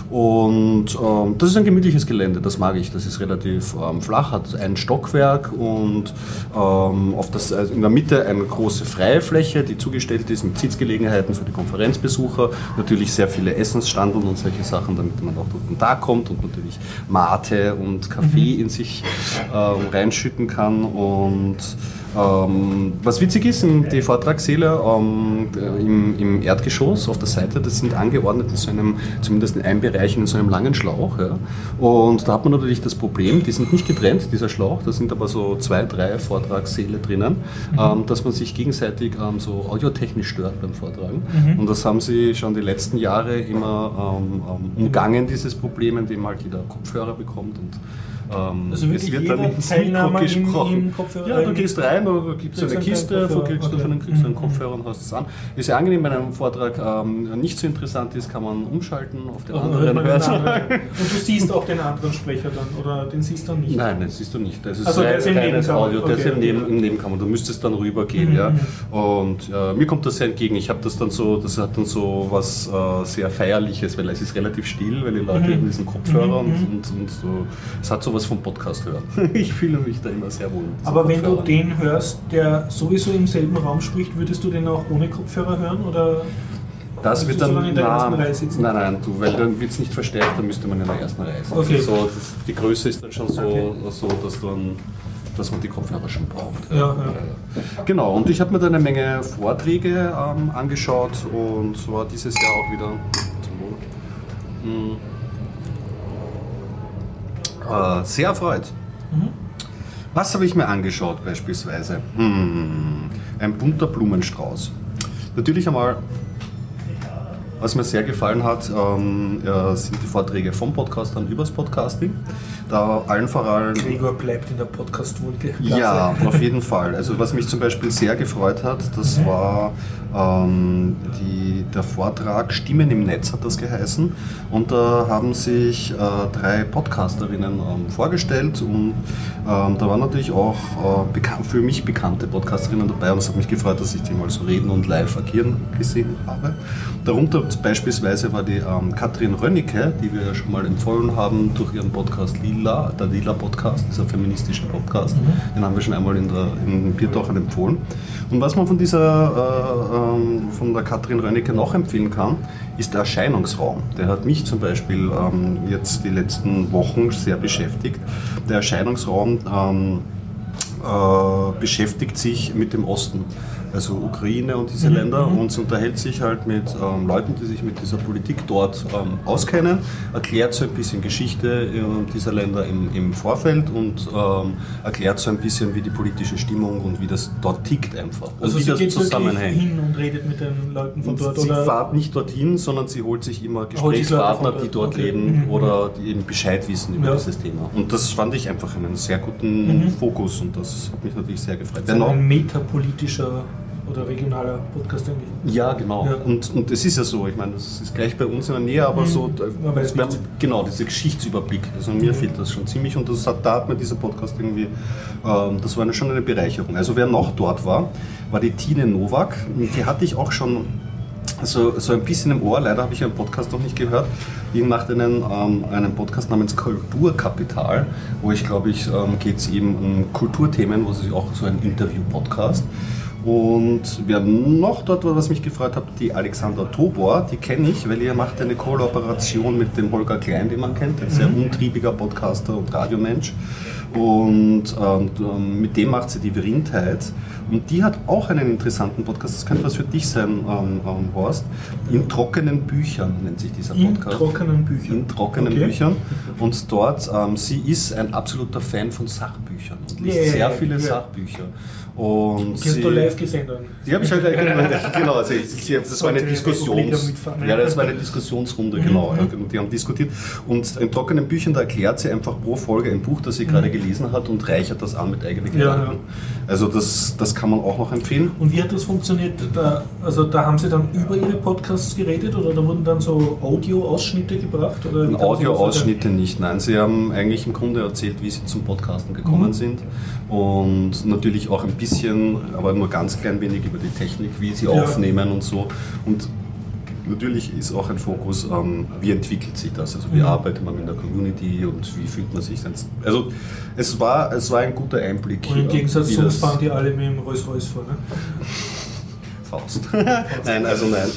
Und ähm, das ist ein gemütliches Gelände, das mag ich. Das ist relativ ähm, flach, hat ein Stockwerk und ähm, auf das, also in der Mitte eine große freie Fläche, die zugestellt ist mit Sitzgelegenheiten für die Konferenzbesucher. Natürlich sehr viele Essensstanden und solche Sachen, damit man auch den Tag kommt und natürlich Mate und Kaffee in sich ähm, reinschütten kann. Und ähm, was witzig ist, die Vortragssäle ähm, im, im, Erdgeschoss auf der Seite, das sind angeordnet in so einem, zumindest in einem Bereich, in so einem langen Schlauch. Ja. Und da hat man natürlich das Problem, die sind nicht getrennt, dieser Schlauch, da sind aber so zwei, drei Vortragssäle drinnen, mhm. ähm, dass man sich gegenseitig ähm, so audiotechnisch stört beim Vortragen. Mhm. Und das haben sie schon die letzten Jahre immer ähm, ähm, umgangen, dieses Problem, indem halt jeder Kopfhörer bekommt und ähm, also es wird dann ins Mikro gesprochen. Im ja, du gehst rein, du gibst eine Kiste, du kriegst okay. einen, kriegst einen mhm. Kopfhörer und hast es an. Ist ja angenehm, wenn ein Vortrag ähm, nicht so interessant ist, kann man umschalten auf den anderen Hörsaal. Und du siehst auch den anderen Sprecher dann, oder den siehst du nicht? Nein, den siehst du nicht. Das ist also der ist im Nebenkammer. Audio, der okay, ist im, Neben, im Nebenkammer. Du müsstest dann rübergehen. Mhm. Ja. Und äh, mir kommt das sehr entgegen. Ich habe das dann so, das hat dann so was äh, sehr Feierliches, weil es ist relativ still, weil die Leute mhm. in diesen Kopfhörer mhm. und, und, und so, es hat so was vom Podcast hören. ich fühle mich da immer sehr wohl. Aber wenn du den hörst, der sowieso im selben Raum spricht, würdest du den auch ohne Kopfhörer hören? Oder das wird dann. in der na, ersten Reihe sitzen? Nein, nein, du, weil dann wird es nicht verstärkt, dann müsste man in der ersten Reihe sitzen. Okay. Also, das, die Größe ist dann schon so, okay. so dass, dann, dass man die Kopfhörer schon braucht. Ja, ja. Genau, und ich habe mir da eine Menge Vorträge ähm, angeschaut und war dieses Jahr auch wieder. Hm, äh, sehr erfreut. Mhm. Was habe ich mir angeschaut beispielsweise? Hm, ein bunter Blumenstrauß. Natürlich einmal, was mir sehr gefallen hat, ähm, äh, sind die Vorträge vom Podcastern übers Podcasting. Da allen voran. Gregor bleibt in der Podcast-Wolke. Ja, auf jeden Fall. Also was mich zum Beispiel sehr gefreut hat, das mhm. war ähm, die, der Vortrag Stimmen im Netz hat das geheißen. Und da haben sich äh, drei Podcasterinnen ähm, vorgestellt und ähm, da waren natürlich auch äh, für mich bekannte Podcasterinnen dabei und es hat mich gefreut, dass ich die mal so reden und live agieren gesehen habe. Darunter beispielsweise war die ähm, Katrin Rönnecke, die wir ja schon mal empfohlen haben durch ihren Podcast Lila, der Lila Podcast, dieser feministische Podcast. Mhm. Den haben wir schon einmal in, der, in Biertauchern empfohlen. Und was man von dieser, äh, äh, von der Katrin Rönnecke noch empfehlen kann, ist der Erscheinungsraum. Der hat mich zum Beispiel ähm, jetzt die letzten Wochen sehr beschäftigt. Der Erscheinungsraum ähm, äh, beschäftigt sich mit dem Osten also Ukraine und diese. Länder, mhm. und unterhält sich halt mit ähm, Leuten, die sich mit dieser Politik dort ähm, auskennen, erklärt so ein bisschen Geschichte äh, dieser Länder im, im Vorfeld und ähm, erklärt so ein bisschen, wie die politische Stimmung und wie das dort tickt einfach. Und also wie sie das geht zusammenhängt. hin und redet mit den Leuten von dort? Sie oder? fahrt nicht dorthin, sondern sie holt sich immer Gesprächspartner, die dort okay. leben mhm. oder die eben Bescheid wissen über ja. dieses Thema. Und das fand ich einfach einen sehr guten mhm. Fokus und das hat mich natürlich sehr gefreut. Also ein metapolitischer oder regionaler Podcast eigentlich. Ja, genau. Ja. Und, und es ist ja so, ich meine, das ist gleich bei uns in der Nähe, aber mhm. so, da, genau, dieser Geschichtsüberblick, also mir mhm. fehlt das schon ziemlich und das hat, da hat mir dieser Podcast irgendwie, ähm, das war eine, schon eine Bereicherung. Also wer noch dort war, war die Tine Nowak, die hatte ich auch schon so, so ein bisschen im Ohr, leider habe ich ihren Podcast noch nicht gehört. Die macht einen, ähm, einen Podcast namens Kulturkapital, wo ich glaube ich, ähm, geht es eben um Kulturthemen, wo sie auch so ein Interview-Podcast. Und wer noch dort war, was mich gefreut hat, die Alexander Tobor, die kenne ich, weil ihr macht eine Kollaboration mit dem Holger Klein, den man kennt, ein sehr mhm. umtriebiger Podcaster und Radiomensch. Und ähm, mit dem macht sie die Verindheit. Und die hat auch einen interessanten Podcast, das könnte was für dich sein, ähm, ähm, Horst. In trockenen Büchern nennt sich dieser Podcast. In trockenen Büchern. In trockenen okay. Büchern. Und dort, ähm, sie ist ein absoluter Fan von Sachbüchern und liest yeah, sehr viele yeah. Sachbücher. Und die hast du live gesehen dann? Die habe ich halt genau, also ich, das war eine Diskussions, ja, das war eine Diskussionsrunde, mhm. genau. Mhm. Die haben diskutiert. Und in trockenen Büchern, da erklärt sie einfach pro Folge ein Buch, das sie mhm. gerade gelesen hat und reichert das an mit eigenen Gedanken. Ja, ja. Also das, das kann man auch noch empfehlen. Und wie hat das funktioniert? Da, also da haben sie dann über ihre Podcasts geredet oder da wurden dann so Audio-Ausschnitte gebracht? Audio-Ausschnitte nicht, nein. Sie haben eigentlich im Grunde erzählt, wie sie zum Podcasten gekommen mhm. sind und natürlich auch ein bisschen, aber nur ganz klein wenig über die Technik, wie sie ja. aufnehmen und so. Und natürlich ist auch ein Fokus, ähm, wie entwickelt sich das? Also wie Mhm. arbeitet man mit der Community und wie fühlt man sich selbst? Also es war, es war ein guter Einblick. Und im Gegensatz zu uns fahren die alle mit dem Rolls-Royce vor. Ne? Faust. nein, also nein.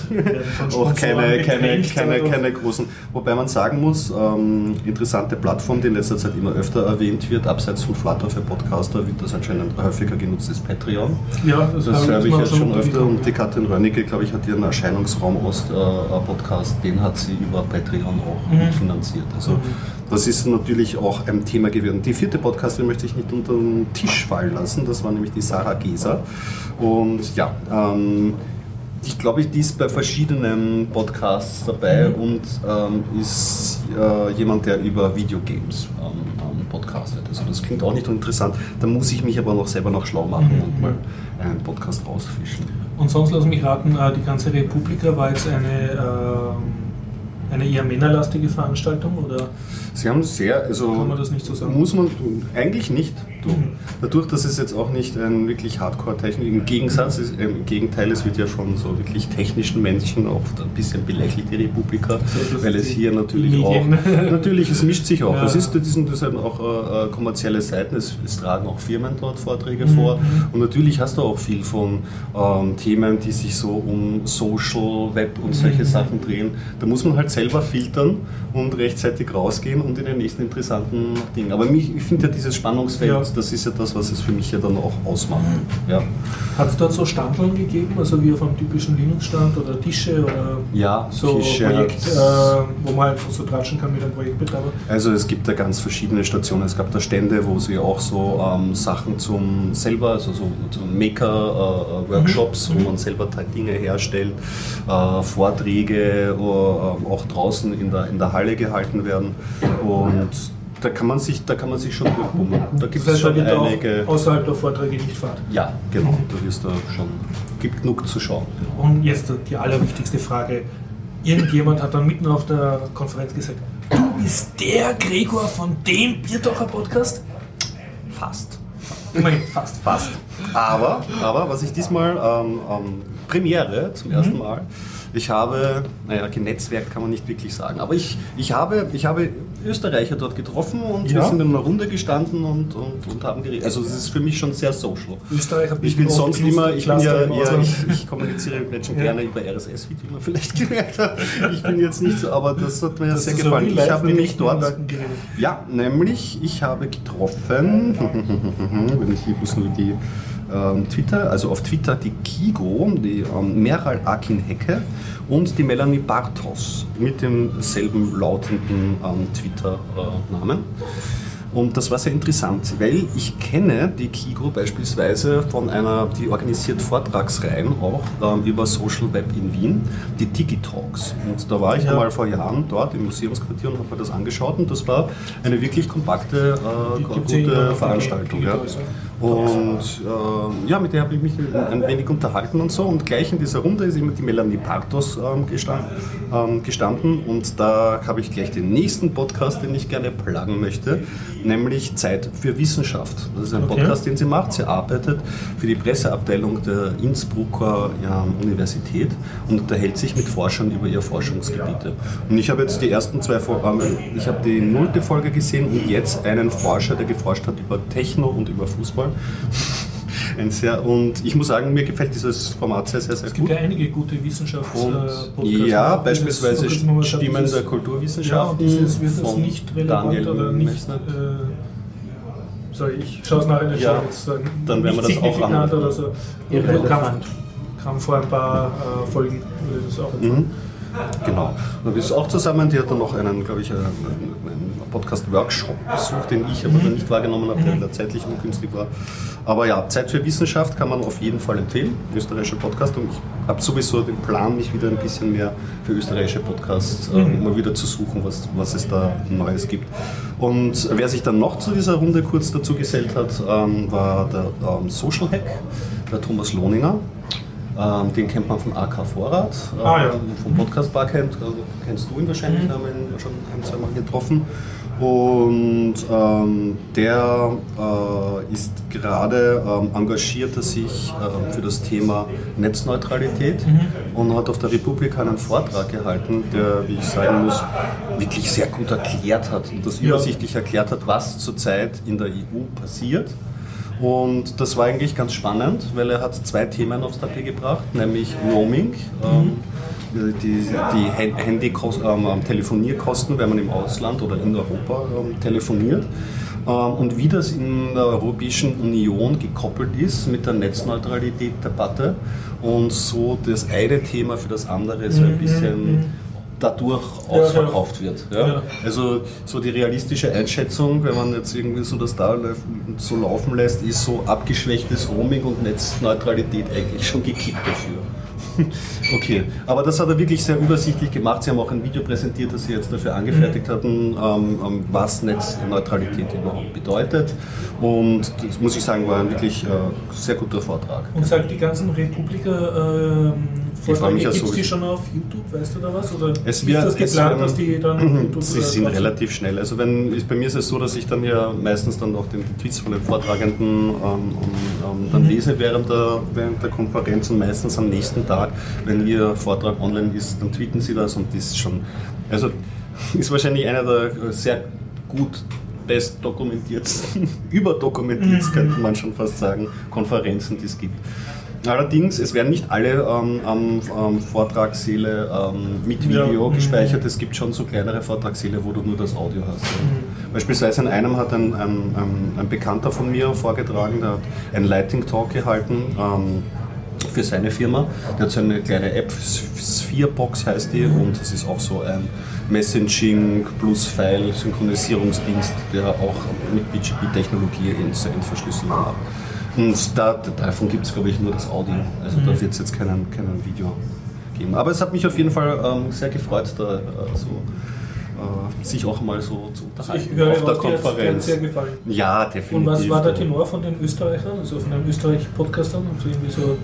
Auch keine, Sponsoren keine, keine, oder- keine großen. Wobei man sagen muss, ähm, interessante Plattform, die in letzter Zeit immer öfter erwähnt wird, abseits von Flutter für Podcaster, wird das anscheinend häufiger genutzt, ist Patreon. Ja, das, Das habe höre ich jetzt schon öfter und die Katrin Rönnecke, glaube ich, hat ihren Erscheinungsraum Ost-Podcast, den hat sie über Patreon auch Mhm. mitfinanziert. Also das ist natürlich auch ein Thema gewesen. Die vierte Podcastin möchte ich nicht unter den Tisch fallen lassen, das war nämlich die Sarah Geser. Und ja, ähm, ich glaube, die ist bei verschiedenen Podcasts dabei Mhm. und ähm, ist äh, jemand, der über Videogames ähm, ähm, podcastet. Also das klingt auch nicht interessant. Da muss ich mich aber noch selber noch schlau machen Mhm. und mal einen Podcast rausfischen. Und sonst lass mich raten, äh, die ganze Republika war jetzt eine, ähm, eine eher männerlastige Veranstaltung oder Sie haben sehr, also Kann man das nicht so sagen? Muss man eigentlich nicht. Mhm. Dadurch, dass es jetzt auch nicht ein wirklich Hardcore-Technik, im Gegensatz, ist, äh, im Gegenteil, es wird ja von so wirklich technischen Menschen oft ein bisschen belächelt, die Republika, So, weil es hier natürlich auch, Medien. natürlich, es mischt sich auch. Ja. Es ist, das sind, das sind auch äh, äh, kommerzielle Seiten, es, es tragen auch Firmen dort Vorträge Mhm. vor und natürlich hast du auch viel von ähm, Themen, die sich so um Social, Web und solche Mhm. Sachen drehen. Da muss man halt selber filtern und rechtzeitig rausgehen und in den nächsten interessanten Dingen. Aber mich, ich finde ja dieses Spannungsfeld, Ja. Das ist ja das, was es für mich ja dann auch ausmacht. Ja, hat es dort so Standeln gegeben, also wie auf einem typischen Linux-Stand oder Tische oder ja so Tische Projekt, äh, wo man halt so tratschen kann mit einem Projektbetreiber? Also es gibt da ganz verschiedene Stationen. Es gab da Stände, wo sie auch so ähm, Sachen zum selber, also so Maker-Workshops, Mhm. wo man selber Dinge herstellt, äh, Vorträge ähm, auch draußen in der, in der Halle gehalten werden. Und da kann man sich, da kann man sich schon durchbummeln. Da gibt das es heißt, da schon wird einige. auch außerhalb der Vorträge nicht fahrt. Ja, genau. Da wirst du schon gibt genug zu schauen. Und jetzt die allerwichtigste Frage. Irgendjemand hat dann mitten auf der Konferenz gesagt, du bist der Gregor von dem Bierdocher Podcast? Fast. Immerhin, fast. Fast. Aber, aber was ich diesmal ähm, ähm, Premiere zum ersten Mal, ich habe, naja, genetzwerkt kann man nicht wirklich sagen, aber ich, ich, habe, ich habe Österreicher dort getroffen und wir Ja. sind in einer Runde gestanden und, und, und haben geredet. Also es ist für mich schon sehr social. Österreicher Ich bin sonst immer, ich bin ja, ja ich, ich kommuniziere mit Menschen Ja. gerne über RSS, wie man vielleicht gemerkt hat. Ich bin jetzt nicht so, aber das hat mir Das sehr so gefallen. real ich habe nämlich echten dort ja, nämlich ich habe getroffen, wenn ich hier muss nur die ähm, Twitter, also auf Twitter die Kigo, die ähm, Meral Akin Hecke und die Melanie Bartos mit demselben lautenden ähm, Twitter-Namen. Und das war sehr interessant, weil ich kenne die Kigo beispielsweise von einer, die organisiert Vortragsreihen auch ähm, über Social Web in Wien, die Digitalks. Und da war ich Ja. einmal vor Jahren dort im Museumsquartier und habe mir das angeschaut und das war eine wirklich kompakte, äh, gute Veranstaltung. Ja. Und äh, ja, mit der habe ich mich ein wenig unterhalten und so. Und gleich in dieser Runde ist immer die Melanie Partos ähm, gestanden, ähm, gestanden. Und da habe ich gleich den nächsten Podcast, den ich gerne pluggen möchte, nämlich Zeit für Wissenschaft. Das ist ein Okay. Podcast, den sie macht. Sie arbeitet für die Presseabteilung der Innsbrucker ja, Universität und unterhält sich mit Forschern über ihre Forschungsgebiete. Und ich habe jetzt die ersten zwei Folgen, ähm, ich habe die nullte Folge gesehen und jetzt einen Forscher, der geforscht hat über Techno und über Fußball. Ein sehr, und ich muss sagen, mir gefällt dieses Format sehr, sehr, sehr Es gibt gut. ja einige gute Wissenschafts Und äh, ja, beispielsweise Dieses- Stimmen dieses- der Ja, Kulturwissenschaften und dieses wird das nicht relevant Daniel oder nicht. Äh, sorry, ich schaue es nachher in den Ja, äh, dann werden wir das auch anhören. oder so. Irrelevant. Kam, kam vor ein paar äh, Folgen, wurde das auch Mhm. Genau. Und das ist auch zusammen, die hat dann noch einen, glaube ich, einen, einen Podcast-Workshop besucht, den ich aber dann nicht wahrgenommen habe, der leider zeitlich ungünstig war. Aber ja, Zeit für Wissenschaft kann man auf jeden Fall empfehlen, österreichischer Podcast. Und ich habe sowieso den Plan, mich wieder ein bisschen mehr für österreichische Podcasts äh, mal wieder zu suchen, was, was es da Neues gibt. Und wer sich dann noch zu dieser Runde kurz dazu gesellt hat, ähm, war der ähm, Social Hack, der Thomas Lohninger. Ähm, den kennt man von AK Vorrat, ähm, Ah, ja. vom Podcast Barcamp. Also, kennst du ihn wahrscheinlich, haben wir ihn schon ein, zwei Mal getroffen. Und ähm, der äh, ist gerade ähm, engagiert er sich äh, für das Thema Netzneutralität mhm. und hat auf der Republik einen Vortrag gehalten, der, wie ich sagen muss, wirklich sehr gut erklärt hat und das übersichtlich erklärt hat, was zurzeit in der EU passiert. Und das war eigentlich ganz spannend, weil er hat zwei Themen aufs Tapet gebracht, nämlich Roaming. Ähm, die, die Handy ähm, Telefonierkosten, wenn man im Ausland oder in Europa ähm, telefoniert. Ähm, und wie das in der Europäischen Union gekoppelt ist mit der Netzneutralität-Debatte und so das eine Thema für das andere so ein mhm, bisschen mhm. Dadurch ausverkauft wird. Ja? Also so die realistische Einschätzung, wenn man jetzt irgendwie so das da so laufen lässt, ist so abgeschwächtes Roaming und Netzneutralität eigentlich schon gekippt dafür. Okay, aber das hat er wirklich sehr übersichtlich gemacht. Sie haben auch ein Video präsentiert, das Sie jetzt dafür angefertigt mhm. hatten, ähm, ähm, was Netzneutralität überhaupt bedeutet. Und das muss ich sagen, war ein wirklich äh, sehr guter Vortrag. Und sagt die ganzen Republiker äh, Vorträge, gibt es die schon auf YouTube, weißt du da was? Oder es wird, ist das geplant, es, dass die dann YouTube Sie sind relativ schnell. Also wenn, bei mir ist es so, dass ich dann ja meistens dann auch den, Tweets von den Vortragenden ähm, ähm, dann mhm. lese während der, während der Konferenz und meistens am nächsten Tag, wenn ihr Vortrag online ist, dann tweeten sie das und das ist schon, also ist wahrscheinlich einer der sehr gut best dokumentiertsten, überdokumentiertsten, mhm. könnte man schon fast sagen, Konferenzen, die es gibt. Allerdings, es werden nicht alle ähm, ähm, Vortragssäle ähm, mit Video ja. gespeichert. Es gibt schon so kleinere Vortragssäle, wo du nur das Audio hast. Mhm. Beispielsweise in einem hat ein, ein, ein, ein, Bekannter von mir vorgetragen, der hat einen Lighting Talk gehalten ähm, für seine Firma. Der hat so eine kleine App, Sphere-Box heißt die, und das ist auch so ein Messaging plus File-Synchronisierungsdienst, der auch mit BGP-Technologie End-to-End-Verschlüsselung hat. Und da, davon gibt es, glaube ich, nur das Audio. Also mhm. da wird es jetzt kein keinen Video geben. Aber es hat mich auf jeden Fall ähm, sehr gefreut, da äh, so, äh, sich auch mal so zu unterhalten ich höre, auf der Konferenz. Sehr gefallen. Ja, definitiv. Und was war der Tenor von den Österreichern, also von den Österreich-Podcastern? So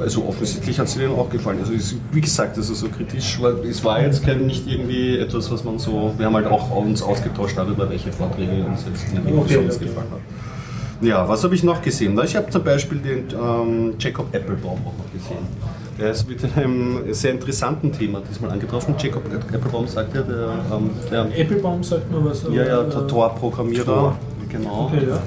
also offensichtlich hat es ihnen auch gefallen. Also ist, wie gesagt, also so kritisch, weil es war jetzt kein, nicht irgendwie etwas, was man so, wir haben halt auch uns ausgetauscht darüber, welche Vorträge uns jetzt okay, besonders okay. gefallen hat. Ja, was habe ich noch gesehen? Ich habe zum Beispiel den ähm, Jacob Applebaum auch noch gesehen. Der ist mit einem sehr interessanten Thema diesmal angetroffen. Jacob Applebaum sagt ja, der, ähm, der Applebaum sagt nur was. Ja, ja, der Tor-Programmierer. Tor. Genau. Okay, ja.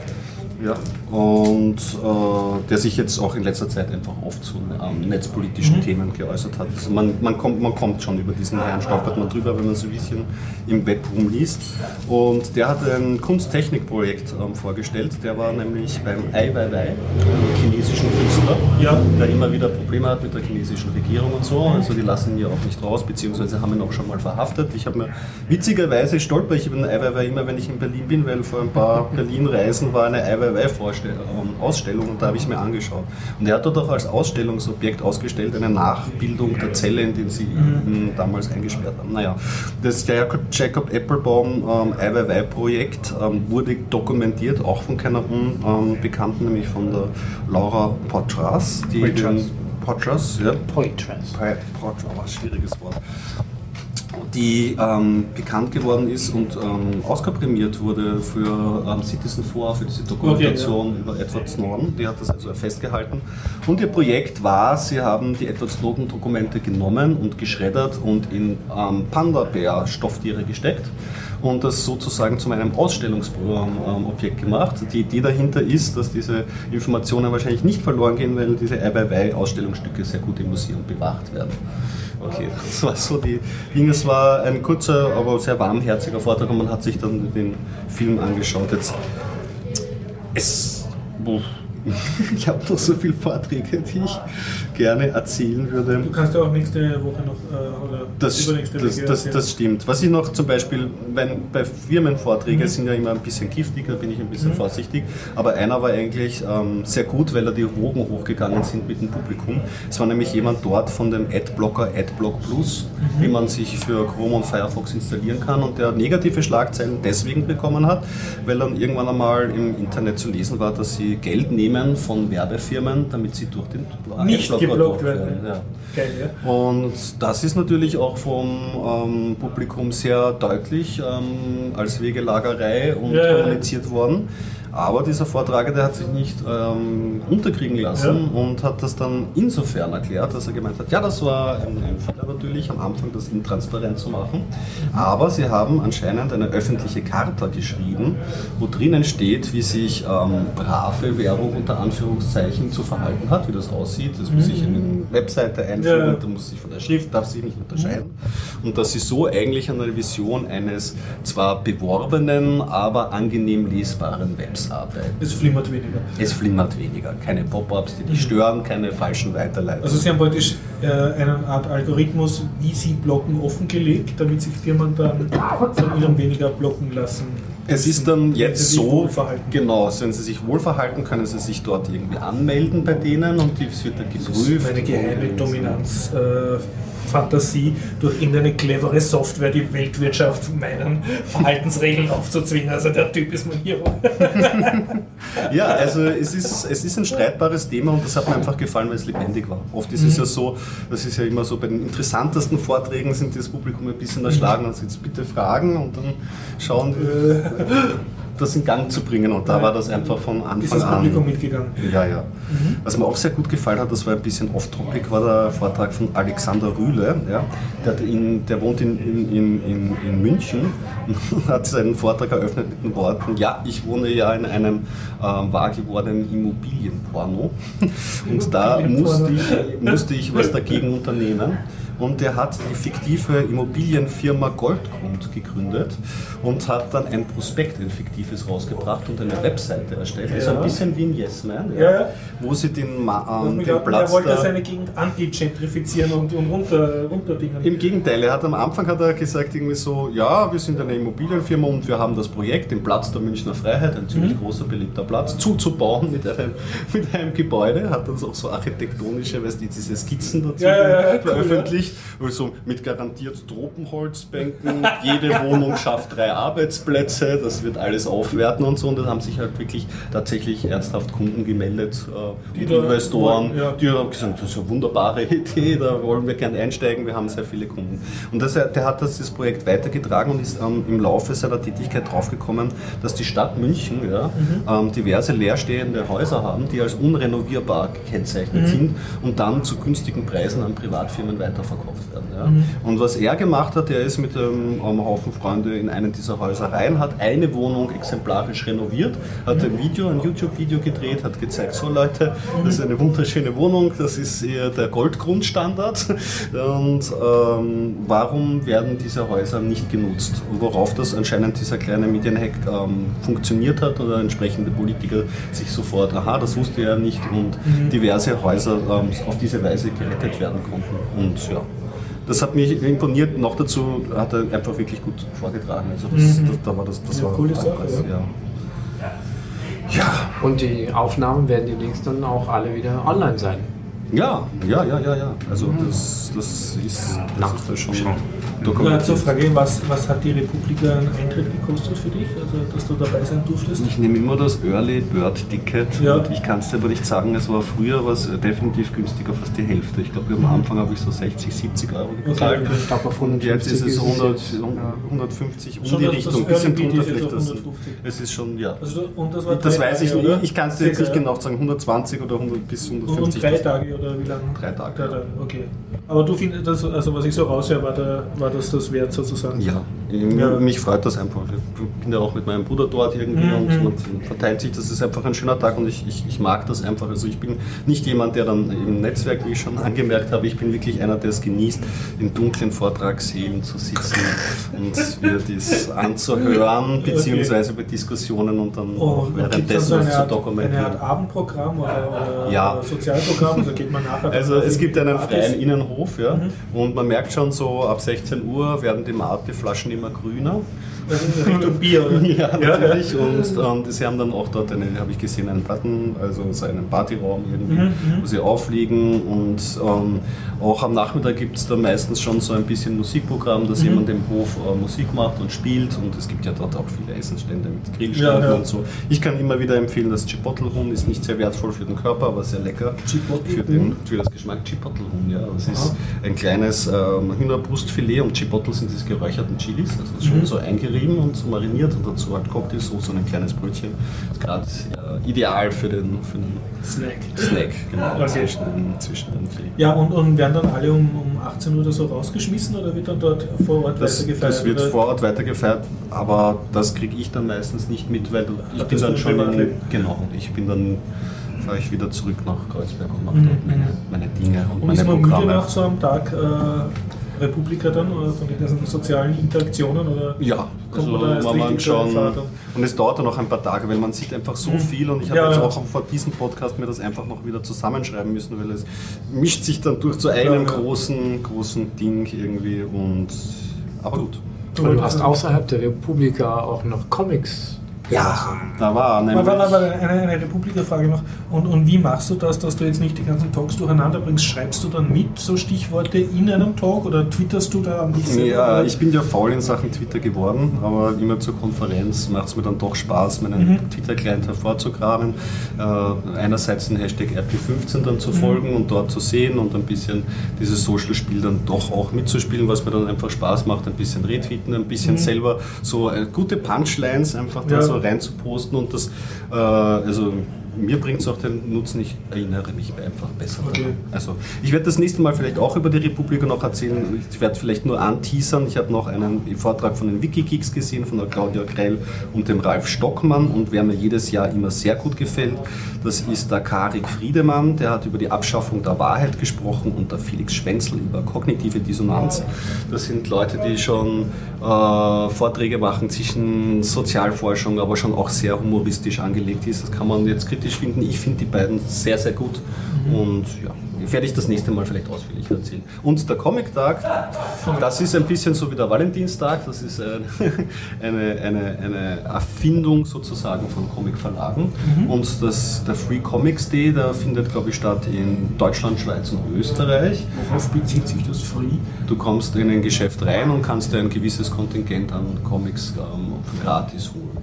Ja, und äh, der sich jetzt auch in letzter Zeit einfach oft zu ähm, netzpolitischen mhm. Themen geäußert hat. Also man, man, kommt, man kommt schon über diesen Herrn, stolpert man drüber, wenn man so ein bisschen im Web rumliest. Und der hat ein Kunsttechnikprojekt ähm, vorgestellt. Der war nämlich beim Ai Weiwei, einem chinesischen Künstler, ja. der immer wieder Probleme hat mit der chinesischen Regierung und so. Also die lassen ihn ja auch nicht raus, beziehungsweise haben ihn auch schon mal verhaftet. Ich habe mir witzigerweise stolper ich über den Ai Weiwei immer, wenn ich in Berlin bin, weil vor ein paar Berlin-Reisen war eine Ai Weiwei DIY-Ausstellung und da habe ich es mir angeschaut. Und er hat dort auch als Ausstellungsobjekt ausgestellt eine Nachbildung der Zelle, in die sie mhm. damals eingesperrt haben. Naja, das Jacob Applebaum ähm, IYY-Projekt ähm, wurde dokumentiert, auch von keiner Unbekannten, nämlich von der Laura Potras. Die Potras. Potras, ja. Poitras. Poitras, schwieriges Wort die ähm, bekannt geworden ist und ähm, Oscar-prämiert wurde für ähm, Citizen 4, für diese Dokumentation okay, ja. über Edward Snowden. Die hat das also festgehalten. Und ihr Projekt war, sie haben die Edward Snowden-Dokumente genommen und geschreddert und in ähm, Panda-Bär-Stofftiere gesteckt und das sozusagen zu einem Ausstellungsobjekt gemacht. Die Idee dahinter ist, dass diese Informationen wahrscheinlich nicht verloren gehen, weil diese Ai-Weiwei-Ausstellungsstücke sehr gut im Museum bewacht werden. Okay, das war so die Dinge. Es war ein kurzer, aber sehr warmherziger Vortrag und man hat sich dann den Film angeschaut. Jetzt, es, ich habe noch so viele Vorträge, die ich gerne erzählen würde. Du kannst ja auch nächste Woche noch äh, oder das, übernächste Woche das, das, das, stimmt. Was ich noch zum Beispiel, wenn, bei Firmenvorträgen mhm. sind ja immer ein bisschen giftig, da bin ich ein bisschen mhm. vorsichtig, aber einer war eigentlich ähm, sehr gut, weil da die Wogen hochgegangen sind mit dem Publikum. Es war nämlich jemand dort von dem Adblocker Adblock Plus, mhm. den man sich für Chrome und Firefox installieren kann und der negative Schlagzeilen deswegen bekommen hat, weil dann irgendwann einmal im Internet zu lesen war, dass sie Geld nehmen von Werbefirmen, damit sie durch den nicht geblockt werden. werden. Ja. Geil, ja. Und das ist natürlich auch vom ähm, Publikum sehr deutlich ähm, als Wegelagerei und Ja, kommuniziert worden. Aber dieser Vortragende hat sich nicht ähm, unterkriegen lassen Ja. und hat das dann insofern erklärt, dass er gemeint hat, ja, das war ein, ein Fehler natürlich, am Anfang das intransparent zu machen. Aber sie haben anscheinend eine öffentliche Charta geschrieben, wo drinnen steht, wie sich ähm, brave Werbung unter Anführungszeichen zu verhalten hat, wie das aussieht. Das muss sich in eine Webseite einfügen, Ja. da muss sich von der Schrift, darf sich nicht unterscheiden. Und dass sie so eigentlich an der Vision eines zwar beworbenen, aber angenehm lesbaren Webs arbeiten. Es flimmert weniger. Es flimmert weniger. Keine Pop-ups, die dich stören, keine falschen Weiterleitungen. Also Sie haben praktisch äh, eine Art Algorithmus, wie Sie blocken, offengelegt, damit sich Firmen dann von Ihnen weniger blocken lassen. Es ist dann jetzt so, genau, wenn sie sich wohlverhalten, können sie sich dort irgendwie anmelden bei denen und es wird dann Das geprüft. ist meine geheime Dominanz. Äh, Fantasie durch irgendeine clevere Software die Weltwirtschaft meinen Verhaltensregeln aufzuzwingen. Also der Typ ist mein Hero. Ja, also es ist, es ist ein streitbares Thema und das hat mir einfach gefallen, weil es lebendig war. Oft ist es ja so, das ist ja immer so, bei den interessantesten Vorträgen sind das Publikum ein bisschen erschlagen und sagt, bitte fragen und dann schauen die, das in Gang zu bringen und da war das einfach von Ist Anfang das Publikum an. mitgegangen? Ja, ja. Was mir auch sehr gut gefallen hat, das war ein bisschen off-topic, war der Vortrag von Alexander Rühle. Ja. Der, in, der wohnt in, in, in, in, in München und hat seinen Vortrag eröffnet mit den Worten, ja, ich wohne ja in einem ähm, wahr gewordenen Immobilienporno und da musste ich, musste ich was dagegen unternehmen. Und er hat die fiktive Immobilienfirma Goldgrund gegründet und hat dann ein Prospekt, ein fiktives, rausgebracht und eine Webseite erstellt. Also Ja. ein bisschen wie ein Yes Man, Ja, ja. wo sie den, Ma ähm, den glaubt, er Platz wollte da, seine Gegend anti-gentrifizieren und, und runter, runterdingen. Im Gegenteil, er hat am Anfang hat er gesagt irgendwie so, ja, wir sind eine Immobilienfirma und wir haben das Projekt, den Platz der Münchner Freiheit, ein ziemlich Mhm. großer beliebter Platz, zuzubauen mit einem, mit einem Gebäude, hat dann auch so architektonische, weißt du, diese Skizzen dazu Ja, ja, veröffentlicht, also mit garantiert Tropenholzbänken, jede Wohnung schafft drei Arbeitsplätze, das wird alles aufwerten und so und da haben sich halt wirklich tatsächlich ernsthaft Kunden gemeldet, äh, Die da Investoren, ja. die haben gesagt, das ist eine wunderbare Idee, da wollen wir gerne einsteigen, wir haben sehr viele Kunden. Und das, der hat das, das Projekt weitergetragen und ist ähm, im Laufe seiner Tätigkeit draufgekommen, dass die Stadt München ja, ähm, diverse leerstehende Häuser haben, die als unrenovierbar gekennzeichnet sind und dann zu günstigen Preisen an Privatfirmen weiterverkauft werden. Ja. Und was er gemacht hat, er ist mit einem ähm, Haufen Freunde in einen dieser Häuser rein, hat eine Wohnung exemplarisch renoviert, hat ein Video, ein YouTube-Video gedreht, hat gezeigt, so Leute, das ist eine wunderschöne Wohnung, das ist eher der Goldgrundstandard. Und ähm, warum werden diese Häuser nicht genutzt? Und worauf das anscheinend dieser kleine Medienhack ähm, funktioniert hat oder entsprechende Politiker sich sofort, aha, das wusste er nicht und diverse Häuser ähm, auf diese Weise gerettet werden konnten. Und ja. Das hat mich imponiert. Noch dazu hat er einfach wirklich gut vorgetragen. Also das, das, da war das, das Ja, war coole Sache, ja. ja. Ja, Und die Aufnahmen werden demnächst dann auch alle wieder online sein. Ja, ja, ja, ja, ja. Also das, das ist, das ist schon Ja, zur Frage, was, was hat die Republika einen Eintritt gekostet für dich, also dass du dabei sein durftest? Ich nehme immer das Early Bird Ticket Ja. und ich kann es dir aber nicht sagen, es war früher was definitiv günstiger, fast die Hälfte. Ich glaube, am Anfang habe ich so 60, 70 Euro gezahlt. Okay. Ich glaube, auf Und jetzt ist es 100, jetzt, ja. 150 um Schon die das- Richtung, das ein bisschen drunter vielleicht. auf Das, 150. es ist schon, ja. Also, und das war Das drei weiß ich nicht, ich kann es dir jetzt nicht genau sagen, 120 oder 100 bis Und, 150. und drei Tage oder wie lange? Drei Tage, Drei. Tage, okay. Aber du findest, das, also was ich so raushöre, war, der, war das das wert sozusagen? Ja, Ja. mich freut das einfach. Ich bin ja auch mit meinem Bruder dort irgendwie Mhm. und man verteilt sich. Das ist einfach ein schöner Tag und ich, ich, ich mag das einfach. Also ich bin nicht jemand, der dann im Netzwerk, wie ich schon angemerkt habe, ich bin wirklich einer, der es genießt, in dunklen Vortragssälen zu sitzen und mir das anzuhören, beziehungsweise bei Diskussionen und dann dann währenddessen zu dokumentieren. eine Art Abendprogramm oder, oder, Ja. Sozialprogramm? Also geht Also es gibt einen freien Innenhof Hof, ja. Und man merkt schon so, ab 16 Uhr werden die Mate-Flaschen immer grüner. Richtung Bier? Ja, natürlich. Und, und sie haben dann auch dort einen, habe ich gesehen, einen Platten, also so einen Partyraum irgendwie, wo sie aufliegen. Und ähm, auch am Nachmittag gibt es da meistens schon so ein bisschen Musikprogramm, dass jemand im Hof äh, Musik macht und spielt. Und es gibt ja dort auch viele Essensstände mit Grillständen Ja, ja. und so. Ich kann immer wieder empfehlen, das Chipotle-Huhn ist nicht sehr wertvoll für den Körper, aber sehr lecker für, den, für das Geschmack. Chipotle-Huhn, ja. Das ist ein kleines ähm, Hühnerbrustfilet und Chipotle sind diese geräucherten Chilis. Also schon so eingerieben und so mariniert und dazu halt Cocktailsoße und ein kleines Brötchen. Das ist gerade äh, ideal für den, für den Snack. Snack, genau, Okay. zwischen, den, zwischen den. Ja, und, und werden dann alle um, um 18 Uhr oder so rausgeschmissen oder wird dann dort vor Ort Das, weitergefeiert? das wird oder? vor Ort weitergefeiert, aber das kriege ich dann meistens nicht mit, weil ich Ach, bin dann schon in, genau, ich bin dann fahre ich wieder zurück nach Kreuzberg und mache Mhm, dort meine, meine Dinge und, Und meine ist man müde Programme. nach so einem Tag äh, Republika dann oder von den ganzen sozialen Interaktionen? Oder Ja, Kommt also man da erst richtig schon. Und es dauert dann auch ein paar Tage, weil man sieht einfach so Mhm. viel und ich habe Ja, jetzt ja. auch vor diesem Podcast mir das einfach noch wieder zusammenschreiben müssen, weil es mischt sich dann durch zu einem Ja, ja. großen, großen Ding irgendwie und aber gut. Aber du hast außerhalb der Republika auch noch Comics. Ja, da war nämlich. aber, aber eine, eine Republika-Frage noch. Und, und wie machst du das, dass du jetzt nicht die ganzen Talks durcheinander bringst? Schreibst du dann mit so Stichworte in einem Talk oder twitterst du da an dich selber? Ja, Oder- ich bin ja faul in Sachen Twitter geworden, aber immer zur Konferenz macht es mir dann doch Spaß, meinen Mhm. Twitter-Client hervorzugraben. Äh, einerseits den Hashtag RP15 dann Mhm. zu folgen und dort zu sehen und ein bisschen dieses Social-Spiel dann doch auch mitzuspielen, was mir dann einfach Spaß macht, ein bisschen retweeten, ein bisschen selber so äh, gute Punchlines einfach da Mhm. Ja. so rein zu posten und das, äh, also mir bringt es auch den Nutzen, ich erinnere mich einfach besser Okay. daran. Also ich werde das nächste Mal vielleicht auch über die Republik noch erzählen. Ich werde vielleicht nur anteasern. Ich habe noch einen Vortrag von den Wikigeeks gesehen, von der Claudia Grell und dem Ralf Stockmann. Und wer mir jedes Jahr immer sehr gut gefällt, das ist der Karik Friedemann. Der hat über die Abschaffung der Wahrheit gesprochen und der Felix Schwenzel über kognitive Dissonanz. Das sind Leute, die schon äh, Vorträge machen zwischen Sozialforschung, aber schon auch sehr humoristisch angelegt ist. Das kann man jetzt kritisch finden. Ich finde die beiden sehr, sehr gut. Und ja, werde ich das nächste Mal vielleicht ausführlich erzählen. Und der Comic-Tag, das ist ein bisschen so wie der Valentinstag. Das ist äh, eine, eine, eine Erfindung sozusagen von Comic-Verlagen. Und das, der Free Comics Day, der findet, glaube ich, statt in Deutschland, Schweiz und Österreich. Worauf bezieht sich das Free? Du kommst in ein Geschäft rein und kannst dir ein gewisses Kontingent an Comics ähm, gratis holen.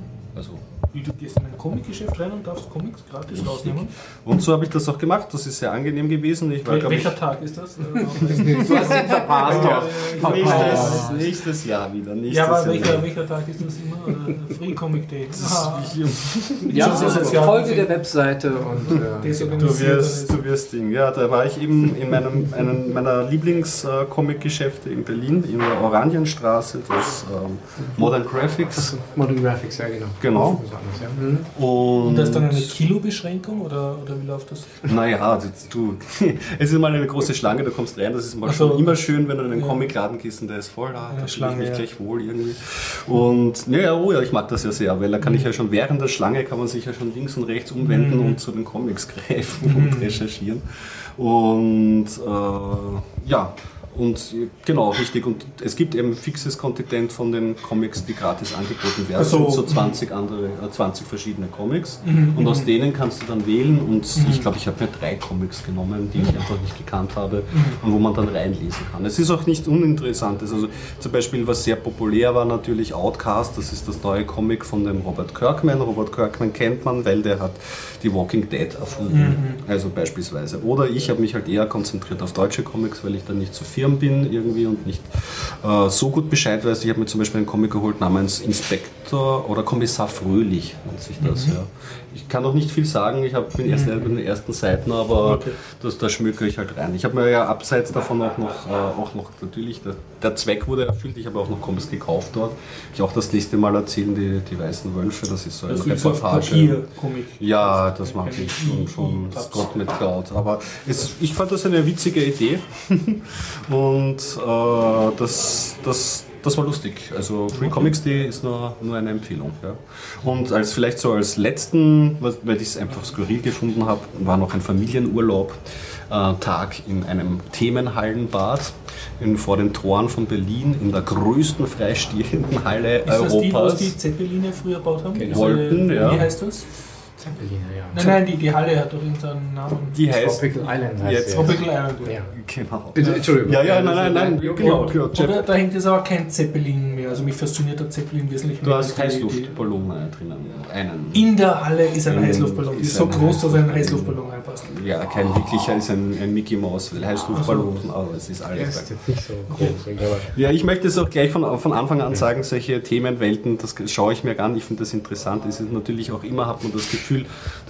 Also Wie, Du gehst in ein Comicgeschäft rein und darfst Comics gratis rausnehmen? Und so habe ich das auch gemacht. Das ist sehr angenehm gewesen. Ich war, Wel glaub ich, welcher Tag ist das? Du hast ihn verpasst. doch. nächstes, nächstes Jahr wieder. Nächstes ja, aber Jahr welcher, welcher Tag ist das immer? Äh, Free Comic Day. Aha. Ja, Schon so sozial. Folge der Webseite und äh, Du wirst, du wirst Ding. Ja, da war ich eben in meinem, einem meiner Lieblings-Comic-Geschäfte in Berlin, in der Oranienstraße, das ähm, Modern Graphics. Modern Graphics, ja genau. Genau. Ja. Mhm. Und, Und das ist dann eine Kilobeschränkung oder, oder wie läuft das? Naja, das- du, es ist mal eine große Schlange, du kommst rein, das ist mal so. immer schön, wenn du in den Ja. Comicladen gehst und der ist voll, ah, da Ja, fühle ich Schlange, mich ja. gleich wohl irgendwie. Und ja, ja, oh ja, ich mag das ja sehr, weil da kann ich Mhm. ja schon während der Schlange, kann man sich ja schon links und rechts umwenden und zu den Comics greifen Mhm. und recherchieren. Und äh, ja, und genau, richtig. Und es gibt eben fixes Kontingent von den Comics, die gratis angeboten werden. Ach so. So 20 andere, äh, 20 verschiedene Comics. Mhm, Und aus denen kannst du dann wählen. Und ich glaube, ich habe mir drei Comics genommen, die ich einfach nicht gekannt habe und wo man dann reinlesen kann. Es ist auch nicht uninteressant. Also zum Beispiel, was sehr populär war, natürlich Outcast. Das ist das neue Comic von dem Robert Kirkman. Robert Kirkman kennt man, weil der hat die Walking Dead erfunden. Also beispielsweise. Oder ich habe mich halt eher konzentriert auf deutsche Comics, weil ich dann nicht so firm bin irgendwie und nicht äh, so gut Bescheid weiß. Ich habe mir zum Beispiel einen Comic geholt namens Inspektor oder Kommissar Fröhlich nennt sich das. Ja. Ich kann noch nicht viel sagen, ich hab, bin erst bei den ersten Seiten, aber Okay. das, da schmücke ich halt rein. Ich habe mir ja abseits davon auch noch, äh, auch noch natürlich, der, der Zweck wurde erfüllt, ich habe auch noch Comics gekauft dort. Ich auch das nächste Mal erzählen, die, die Weißen Wölfe, das ist so eine Das ist auf Reportage. Papier-Comic. Ja, das mache ich schon, schon Scott mit Cloud. Aber es, ich fand das eine witzige Idee und äh, das, das, das war lustig. Also Free Comics Day ist nur, nur eine Empfehlung. Ja. Und als vielleicht so als letzten, was- weil ich es einfach skurril gefunden habe, war noch ein Familienurlaub. äh, Tag in einem Themenhallenbad in, vor den Toren von Berlin in der größten freistehenden Halle Ist das die, Europas. die Zeppeline früher gebaut haben? Genau. Wollten, ja. Wie heißt das? Zeppeliner, ja. Nein, nein, die, die Halle hat doch irgendeinen Namen. Die heißt Tropical Island heißt Jetzt. Tropical Island. Ja. genau. Bitte, Entschuldigung. Ja, ja, nein, nein, nein, Ja, genau. Ja, Oder da hängt jetzt aber kein Zeppelin mehr. Also mich fasziniert der Zeppelin wesentlich Du mehr. hast als die- die- Heißluftballone drinnen. Einen. In der Halle ist ein Heißluftballon. Die ist ist so groß, dass ein Heißluftballon. Heißluftballon reinpasst. Ja, kein wirklicher, ist ein, ein Mickey Mouse, weil Heißluftballon, aber es ist alles. ist jetzt nicht so groß. Ja, ich möchte es auch gleich von, von Anfang an sagen, solche Themenwelten, das schaue ich mir gar nicht, ich finde das interessant. Es ist natürlich auch immer, hat man das Gefühl,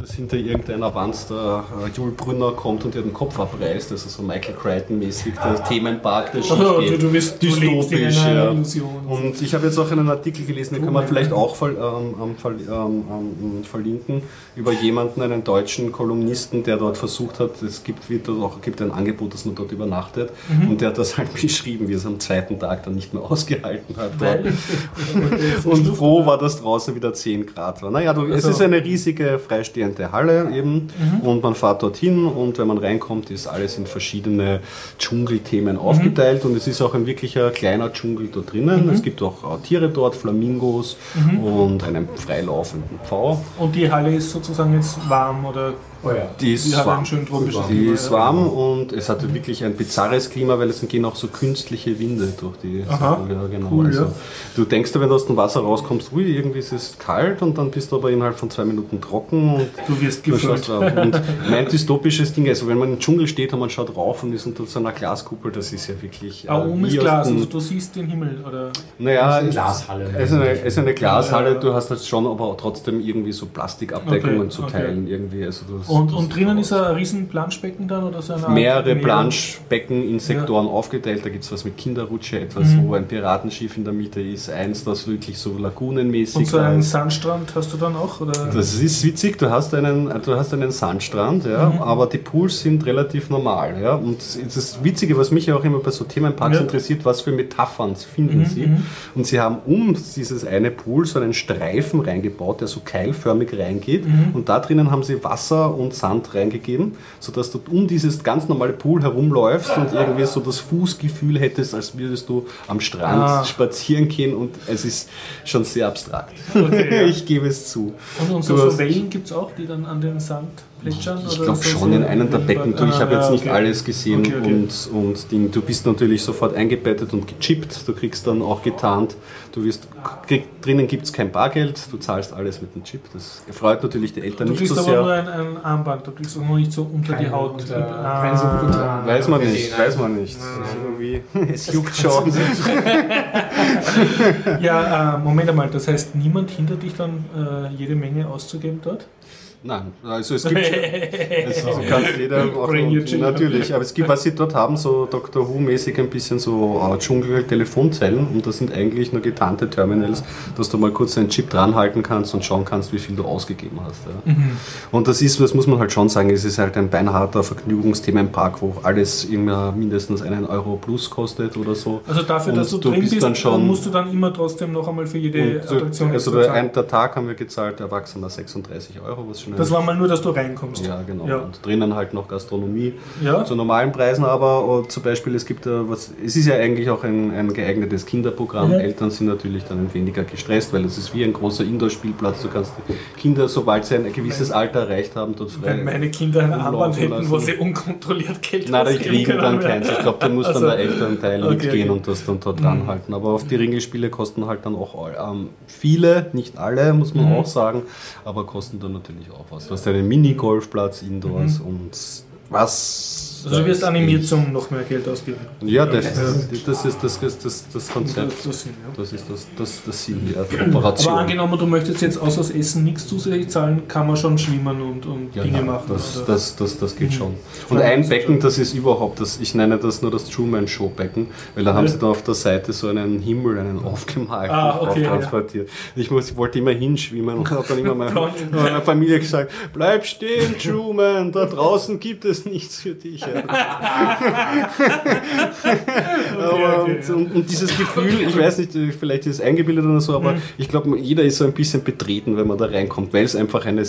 dass hinter irgendeiner Wand der äh, Jules Brünner kommt und ihr den Kopf abreißt, also so Michael Crichton-mäßig, der Themenpark, der schief Also, geht. du, du, bist, Dystopisch, ja. Und ich habe jetzt auch einen Artikel gelesen, den kann man vielleicht auch ver, ähm, ähm, ver, ähm, ähm, verlinken, über jemanden, einen deutschen Kolumnisten, der dort versucht hat, es gibt, wird dort auch, gibt ein Angebot, dass man dort übernachtet. Mhm. Und der hat das halt beschrieben, wie es am zweiten Tag dann nicht mehr ausgehalten hat. Und froh war, dass draußen wieder 10 Grad war. Naja, du, es Also- ist eine riesige freistehende Halle eben und man fährt dorthin und wenn man reinkommt, ist alles in verschiedene Dschungelthemen aufgeteilt und es ist auch ein wirklicher kleiner Dschungel da drinnen. Es gibt auch äh, Tiere dort, Flamingos und einen freilaufenden Pfau. Und die Halle ist sozusagen jetzt warm oder Oh ja. Die ist die warm. Die Klima, ist ja. warm und es hat wirklich ein bizarres Klima, weil es gehen auch so künstliche Winde durch die. Aha. Ja, genau. Cool, also, ja. Du denkst, wenn du aus dem Wasser rauskommst, ui, irgendwie ist es kalt und dann bist du aber innerhalb von zwei Minuten trocken und Du wirst du gefüllt. Und mein dystopisches Ding, also wenn man im Dschungel steht und man schaut rauf und ist unter so einer Glaskuppel, das ist ja wirklich. Äh, oben ist Glas, also du siehst den Himmel oder naja, eine es- Glashalle. Es ist eine, es ist eine Glashalle, Ja, ja. du hast halt schon aber trotzdem irgendwie so Plastikabdeckungen Okay, zu okay. teilen. Irgendwie. Also das, und, und drinnen ist ein riesen Planschbecken dann oder so eine mehrere? Planschbecken in Sektoren aufgeteilt. Da gibt es was mit Kinderrutsche, etwas, Mhm. wo ein Piratenschiff in der Mitte ist, eins, das wirklich so lagunenmäßig Und so einen ist. Sandstrand hast du dann auch? Oder? Das ist witzig, du hast einen, du hast einen Sandstrand, ja, Mhm. aber die Pools sind relativ normal. Ja, und das Witzige, was mich ja auch immer bei so Themenparks Ja. interessiert, was für Metaphern finden Mhm, sie. Und sie haben um dieses eine Pool so einen Streifen reingebaut, der so keilförmig reingeht. Mhm. Und da drinnen haben sie Wasser und Sand reingegeben, sodass du um dieses ganz normale Pool herumläufst und irgendwie so das Fußgefühl hättest, als würdest du am Strand Ah. spazieren gehen. Und es ist schon sehr abstrakt. Okay, ja. ich gebe es zu. Und, und so, so Wellen gibt es auch, die dann an den Sand plätschern? Ich glaube schon in einem der Becken. Du, ich Ah, habe jetzt nicht okay. alles gesehen Okay, okay. und, und Ding, du bist natürlich sofort eingebettet und gechippt. Du kriegst dann auch getarnt. Du wirst, krieg, drinnen gibt es kein Bargeld, du zahlst alles mit dem Chip. Das freut natürlich die Eltern Du nicht kriegst so aber nur sehr. ein, ein Armband, du kriegst auch noch nicht so unter die Kein Haut. unter- Ah. unter- Weiß man nicht, weiß man nicht. Irgendwie, es juckt schon. Ja, äh, Moment einmal, das heißt, niemand hindert dich dann, äh, jede Menge auszugeben dort? Nein, also es gibt schon, es kann jeder children. natürlich, aber es gibt, was sie dort haben, so Doctor Who-mäßig ein bisschen so äh, Dschungel-Telefonzellen und das sind eigentlich nur getarnte Terminals, dass du mal kurz einen Chip dranhalten kannst und schauen kannst, wie viel du ausgegeben hast. Ja. Mhm. Und das ist, das muss man halt schon sagen, es ist halt ein beinharter Vergnügungsthemenpark, wo alles immer mindestens einen Euro plus kostet oder so. Also dafür, dass du, Und du drin bist bist, dann schon- musst du dann immer trotzdem noch einmal für jede Und Attraktion also der, der Tag haben wir gezahlt, Erwachsener 36 Euro, was schon ein Das war mal nur, dass du reinkommst. ja, genau. Ja. Und drinnen halt noch Gastronomie Ja. zu normalen Preisen, aber äh, zum Beispiel, es gibt äh, was, es ist ja eigentlich auch ein, ein geeignetes Kinderprogramm. Mhm. Eltern sind natürlich dann weniger gestresst, weil es ist wie ein großer Indoor-Spielplatz. Du kannst die Kinder, sobald sie ein gewisses Alter erreicht haben, dort frei. Wenn meine Kinder ein Armband hätten, lassen. wo sie unkontrolliert Geld Nein, die kriegen dann keins. Ich glaube, da muss dann Also, der Elternteil okay, mitgehen okay. Mhm. und das dann dort dranhalten. Aber auf die Ringelspiele kosten halt dann auch ähm, viele, nicht alle, muss man Mhm. auch sagen, aber kosten dann natürlich auch was. Du hast einen Minigolfplatz indoors und was. Also du wirst animiert zum noch mehr Geld ausgeben. Ja, das, das ist das, das, das, das Konzept. Das, das Sinn, ja. Das ist das, das, das Sinn ja, der Operation. Aber angenommen, du möchtest jetzt außer das Essen nichts zusätzlich zahlen, kann man schon schwimmen und, und Ja, Dinge ja, machen. Das, das, das, das geht Mhm. schon. Und ein Becken, das ist überhaupt, das, ich nenne das nur das Truman Show Becken, weil da haben Ja. sie da auf der Seite so einen Himmel, einen aufgemalten, Ah, okay, transportiert. Ich muss, wollte immer hinschwimmen und habe dann immer meiner, meiner Familie gesagt, bleib stehen, Truman, da draußen gibt es nichts für dich. Ja. aber, okay, und, und, dieses Gefühl, ich weiß nicht, vielleicht ist es eingebildet oder so, aber Mhm. ich glaube, jeder ist so ein bisschen betreten, wenn man da reinkommt, weil es einfach eine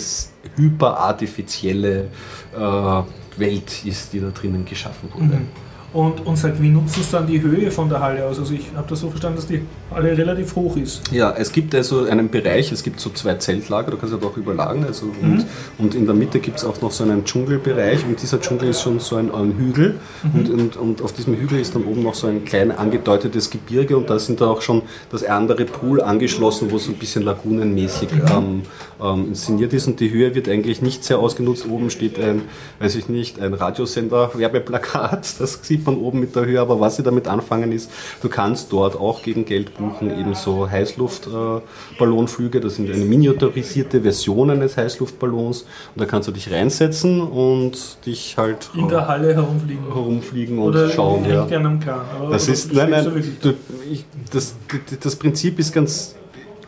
hyperartifizielle äh, Welt ist, die da drinnen geschaffen wurde. Mhm. Und, und sagt, wie nutzen es dann die Höhe von der Halle aus? Also ich habe das so verstanden, dass die Halle relativ hoch ist. Ja, es gibt also einen Bereich, es gibt so zwei Zeltlager, du kannst ja doch überlagen. Also und, Mhm. und in der Mitte gibt es auch noch so einen Dschungelbereich und dieser Dschungel ist schon so ein, ein Hügel Mhm. und, und, und auf diesem Hügel ist dann oben noch so ein klein angedeutetes Gebirge und da sind da auch schon das andere Pool angeschlossen, wo so ein bisschen lagunenmäßig Mhm. ähm, ähm, inszeniert ist und die Höhe wird eigentlich nicht sehr ausgenutzt. Oben steht ein, weiß ich nicht, ein Radiosender, Werbeplakat, das sieht man oben mit der Höhe, aber was sie damit anfangen ist, du kannst dort auch gegen Geld buchen, eben so Heißluftballonflüge, das sind eine miniaturisierte Version eines Heißluftballons und da kannst du dich reinsetzen und dich halt In der Halle herumfliegen. herumfliegen und Oder schauen. Ja. Kran. Aber- Das ist, nein, nein, du, ich, das, das Prinzip ist ganz,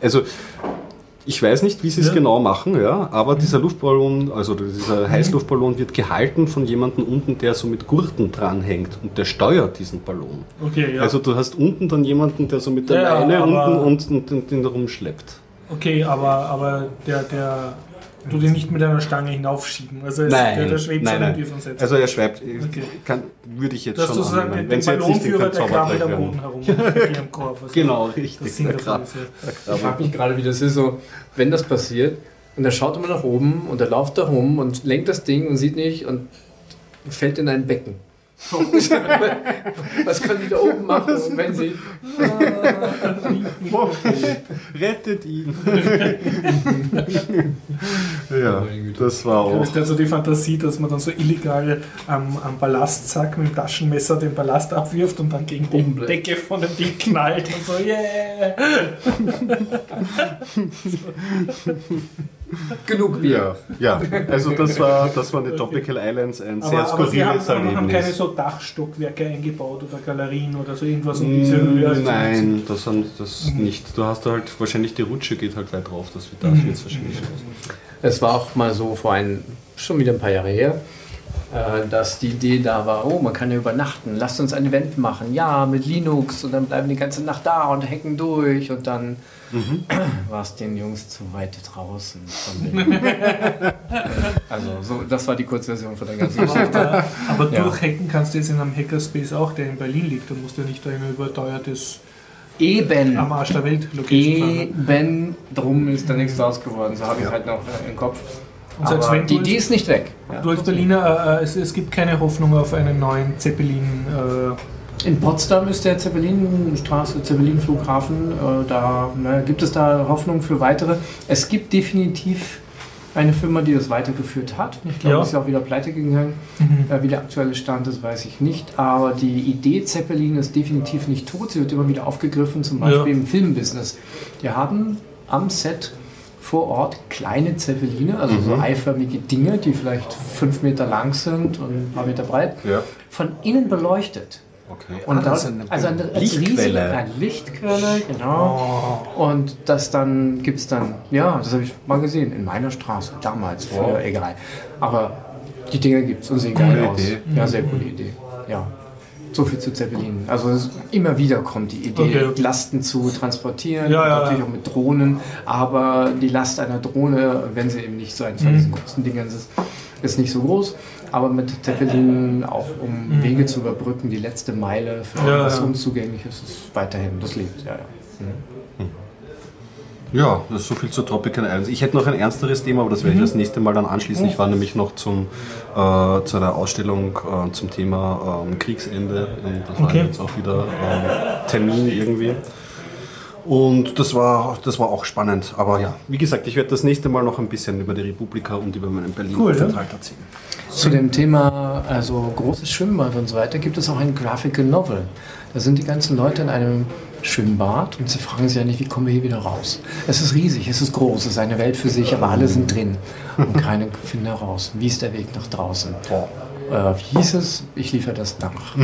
also ich weiß nicht, wie sie es Ja. genau machen, ja, aber dieser Luftballon, also dieser Heißluftballon wird gehalten von jemandem unten, der so mit Gurten dranhängt und der steuert diesen Ballon. Okay, ja. Also du hast unten dann jemanden, der so mit der Ja, Leine unten und, und, und den rumschleppt. okay, aber, aber der, der du den nicht mit einer Stange hinaufschieben. Also es, der, der schwebt nein, so nein. irgendwie von Sätzen. Also er schreibt, Okay. kann, würde ich jetzt das ist schon sozusagen annehmen, den, Ballonführer, der krabbelt am. Boden herum. am Korb. Also Genau, richtig. Der Krab- ist, ja. der Ich frage mich gerade, wie das ist, so, wenn das passiert und er schaut immer nach oben und er läuft da rum und lenkt das Ding und sieht nicht und fällt in ein Becken. Was können die da oben machen, wenn sie. Rettet ihn. ja, das war auch. hast ja so die Fantasie, dass man dann so illegal am, am Ballastsack mit dem Taschenmesser den Ballast abwirft und dann gegen die Oben bleibt. Decke von dem Ding knallt und so, yeah! Genug Bier. Ja, ja, also das war, das waren die Tropical Islands, ein sehr Aber, aber sie haben, skurriles haben keine so Dachstockwerke eingebaut oder Galerien oder so irgendwas um diese Höhe. Nein, das, haben, das nicht. Du hast halt wahrscheinlich die Rutsche geht halt weit drauf, das wird da Mhm. jetzt wahrscheinlich aus. Es war auch mal so vor ein, schon wieder ein paar Jahre her, dass die Idee da war, oh, man kann ja übernachten, lasst uns ein Event machen, ja, mit Linux und dann bleiben die ganze Nacht da und hacken durch und dann Mhm. war es den Jungs zu weit draußen. also so, das war die Kurzversion von der ganzen Geschichte. Aber, aber Ja. durchhacken kannst du jetzt in einem Hackerspace auch, der in Berlin liegt. Du musst ja nicht da in ein überteuertes Eben. am Arsch der Welt Location fahren. Eben drum ist da nichts draus geworden. So habe ich halt noch äh, im Kopf. Und selbst Aber wenn die du Idee als- ist nicht weg. Ja. Du als Berliner, äh, es, es gibt keine Hoffnung auf einen neuen Zeppelin. Äh, In Potsdam ist der Zeppelinstraße, Zeppelin-Flughafen. Äh, da ne, gibt es da Hoffnung für weitere. Es gibt definitiv eine Firma, die das weitergeführt hat. Ich glaube, Ja. es ist auch wieder pleite gegangen. Mhm. Äh, wie der aktuelle Stand ist, weiß ich nicht. Aber die Idee Zeppelin ist definitiv nicht tot. Sie wird immer wieder aufgegriffen, zum Beispiel Ja. im Filmbusiness. Die haben am Set vor Ort kleine Zeppeline, also so eiförmige Dinge, die vielleicht fünf Meter lang sind und ein paar Meter breit, Ja, von innen beleuchtet. okay. Und Ah, das dort, ist eine also eine als riesige Lichtquelle. eine Lichtquelle, genau. Und das dann gibt es dann, ja, das habe ich mal gesehen, in meiner Straße, damals, früher, egal. Aber die Dinger gibt es und sehen geil Coole aus. Idee. Ja, sehr coole Idee. Ja. So viel zu Zeppelin. Also immer wieder kommt die Idee, Okay. Lasten zu transportieren, Ja, ja, natürlich ja. auch mit Drohnen, aber die Last einer Drohne, wenn sie eben nicht so ein von Mhm. diesen großen Dingern ist, ist nicht so groß. Aber mit Zeppelin, auch um Wege zu überbrücken, die letzte Meile für Mhm. Ja, was ja. unzugänglich ist, ist weiterhin, das lebt, ja, ja. Ja, das ist so viel zu Tropical Islands. Ich hätte noch ein ernsteres Thema, aber das werde ich das nächste Mal dann anschließen. Ich war nämlich noch zum, äh, zu einer Ausstellung äh, zum Thema ähm, Kriegsende. Und das war Okay. jetzt auch wieder ähm, Termin irgendwie. Und das war, das war auch spannend. Aber ja, wie gesagt, ich werde das nächste Mal noch ein bisschen über die Republika und über meinen Berlin-Aufenthalt erzählen. Zu dem Thema, also großes Schwimmbad und so weiter, gibt es auch ein Graphical Novel. Da sind die ganzen Leute in einem Schwimmbad und sie fragen sich ja nicht, wie kommen wir hier wieder raus. Es ist riesig, es ist groß, es ist eine Welt für sich, aber alle sind drin und keiner findet heraus. Wie ist der Weg nach draußen? Äh, wie hieß es? Ich liefere das nach.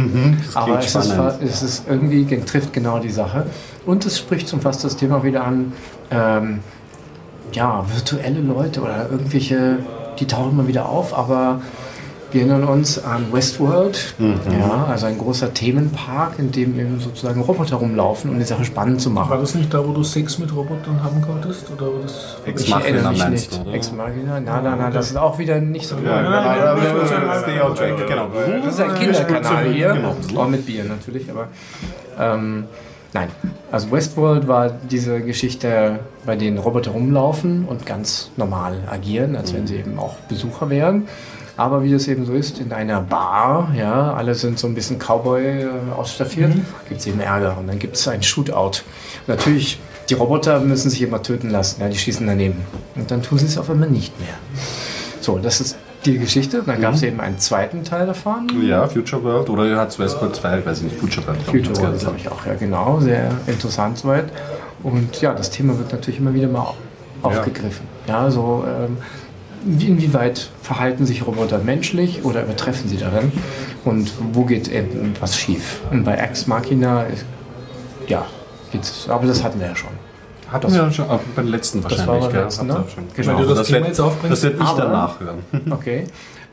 das aber es ist, es ist irgendwie, trifft genau die Sache. Und es spricht zum fast das Thema wieder an, ähm, ja, virtuelle Leute oder irgendwelche, die tauchen mal wieder auf, aber Wir erinnern uns an Westworld, ja, also ein großer Themenpark, in dem eben sozusagen Roboter rumlaufen, um die Sache spannend zu War machen. das nicht da, wo du Sex mit Robotern haben konntest? Oder war das Ex Ich erinnere Machina mich meinst nicht. oder? Ex Machina? Nein, nein, nein, das ist auch wieder nicht so gut. Ja, genau. Das ist ein Kinderkanal hier, Genau. auch mit Bier natürlich, aber ähm, nein. Also Westworld war diese Geschichte, bei denen Roboter rumlaufen und ganz normal agieren, als wenn sie eben auch Besucher wären. Aber wie das eben so ist, in einer Bar, ja, alle sind so ein bisschen Cowboy äh, ausstaffiert, gibt es eben Ärger und dann gibt es ein Shootout. Natürlich, die Roboter müssen sich immer töten lassen, ja, die schießen daneben. Und dann tun sie es auf einmal nicht mehr. So, das ist die Geschichte. Dann gab es eben einen zweiten Teil davon. Ja, Future World oder hat es Westworld 2, ich weiß nicht, Future World. glaub ich, Future hat's World, glaube ich auch, ja genau. Sehr interessant soweit. Und ja, das Thema wird natürlich immer wieder mal aufgegriffen. Ja, so ähm, inwieweit verhalten sich Roboter menschlich oder übertreffen sie darin? Und wo geht eben was schief? Und bei Ex Machina, ja, geht's, aber das hatten wir ja schon. Hat das Ja, schon, aber beim letzten war wahrscheinlich. beim gell? letzten, Habt ihr ne? schon. Genau. Wenn du das das aufbringst, Das werde ich aber- dann nachhören. Okay.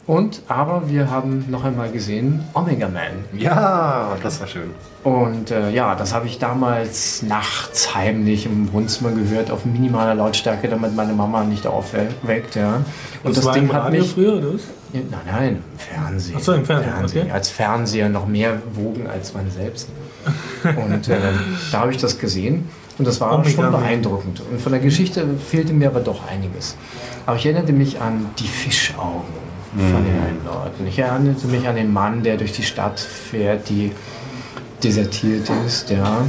Und, aber wir haben noch einmal gesehen Omega Man. Ja, das war schön. Und äh, ja, das habe ich damals nachts heimlich im Wohnzimmer gehört, auf minimaler Lautstärke, damit meine Mama nicht aufweckt. Ja. Und das, war Ding hat mich. früher, oder? Ja, nein, nein, im Fernsehen. Ach so, im Fernsehen, okay. Als Fernseher noch mehr wogen als man selbst. Und äh, da habe ich das gesehen und das war Omega schon beeindruckend. Und von der Geschichte fehlte mir aber doch einiges. Aber ich erinnerte mich an die Fischaugen von den Leuten. Ich erinnerte mich an den Mann, der durch die Stadt fährt, die desertiert ist, ja.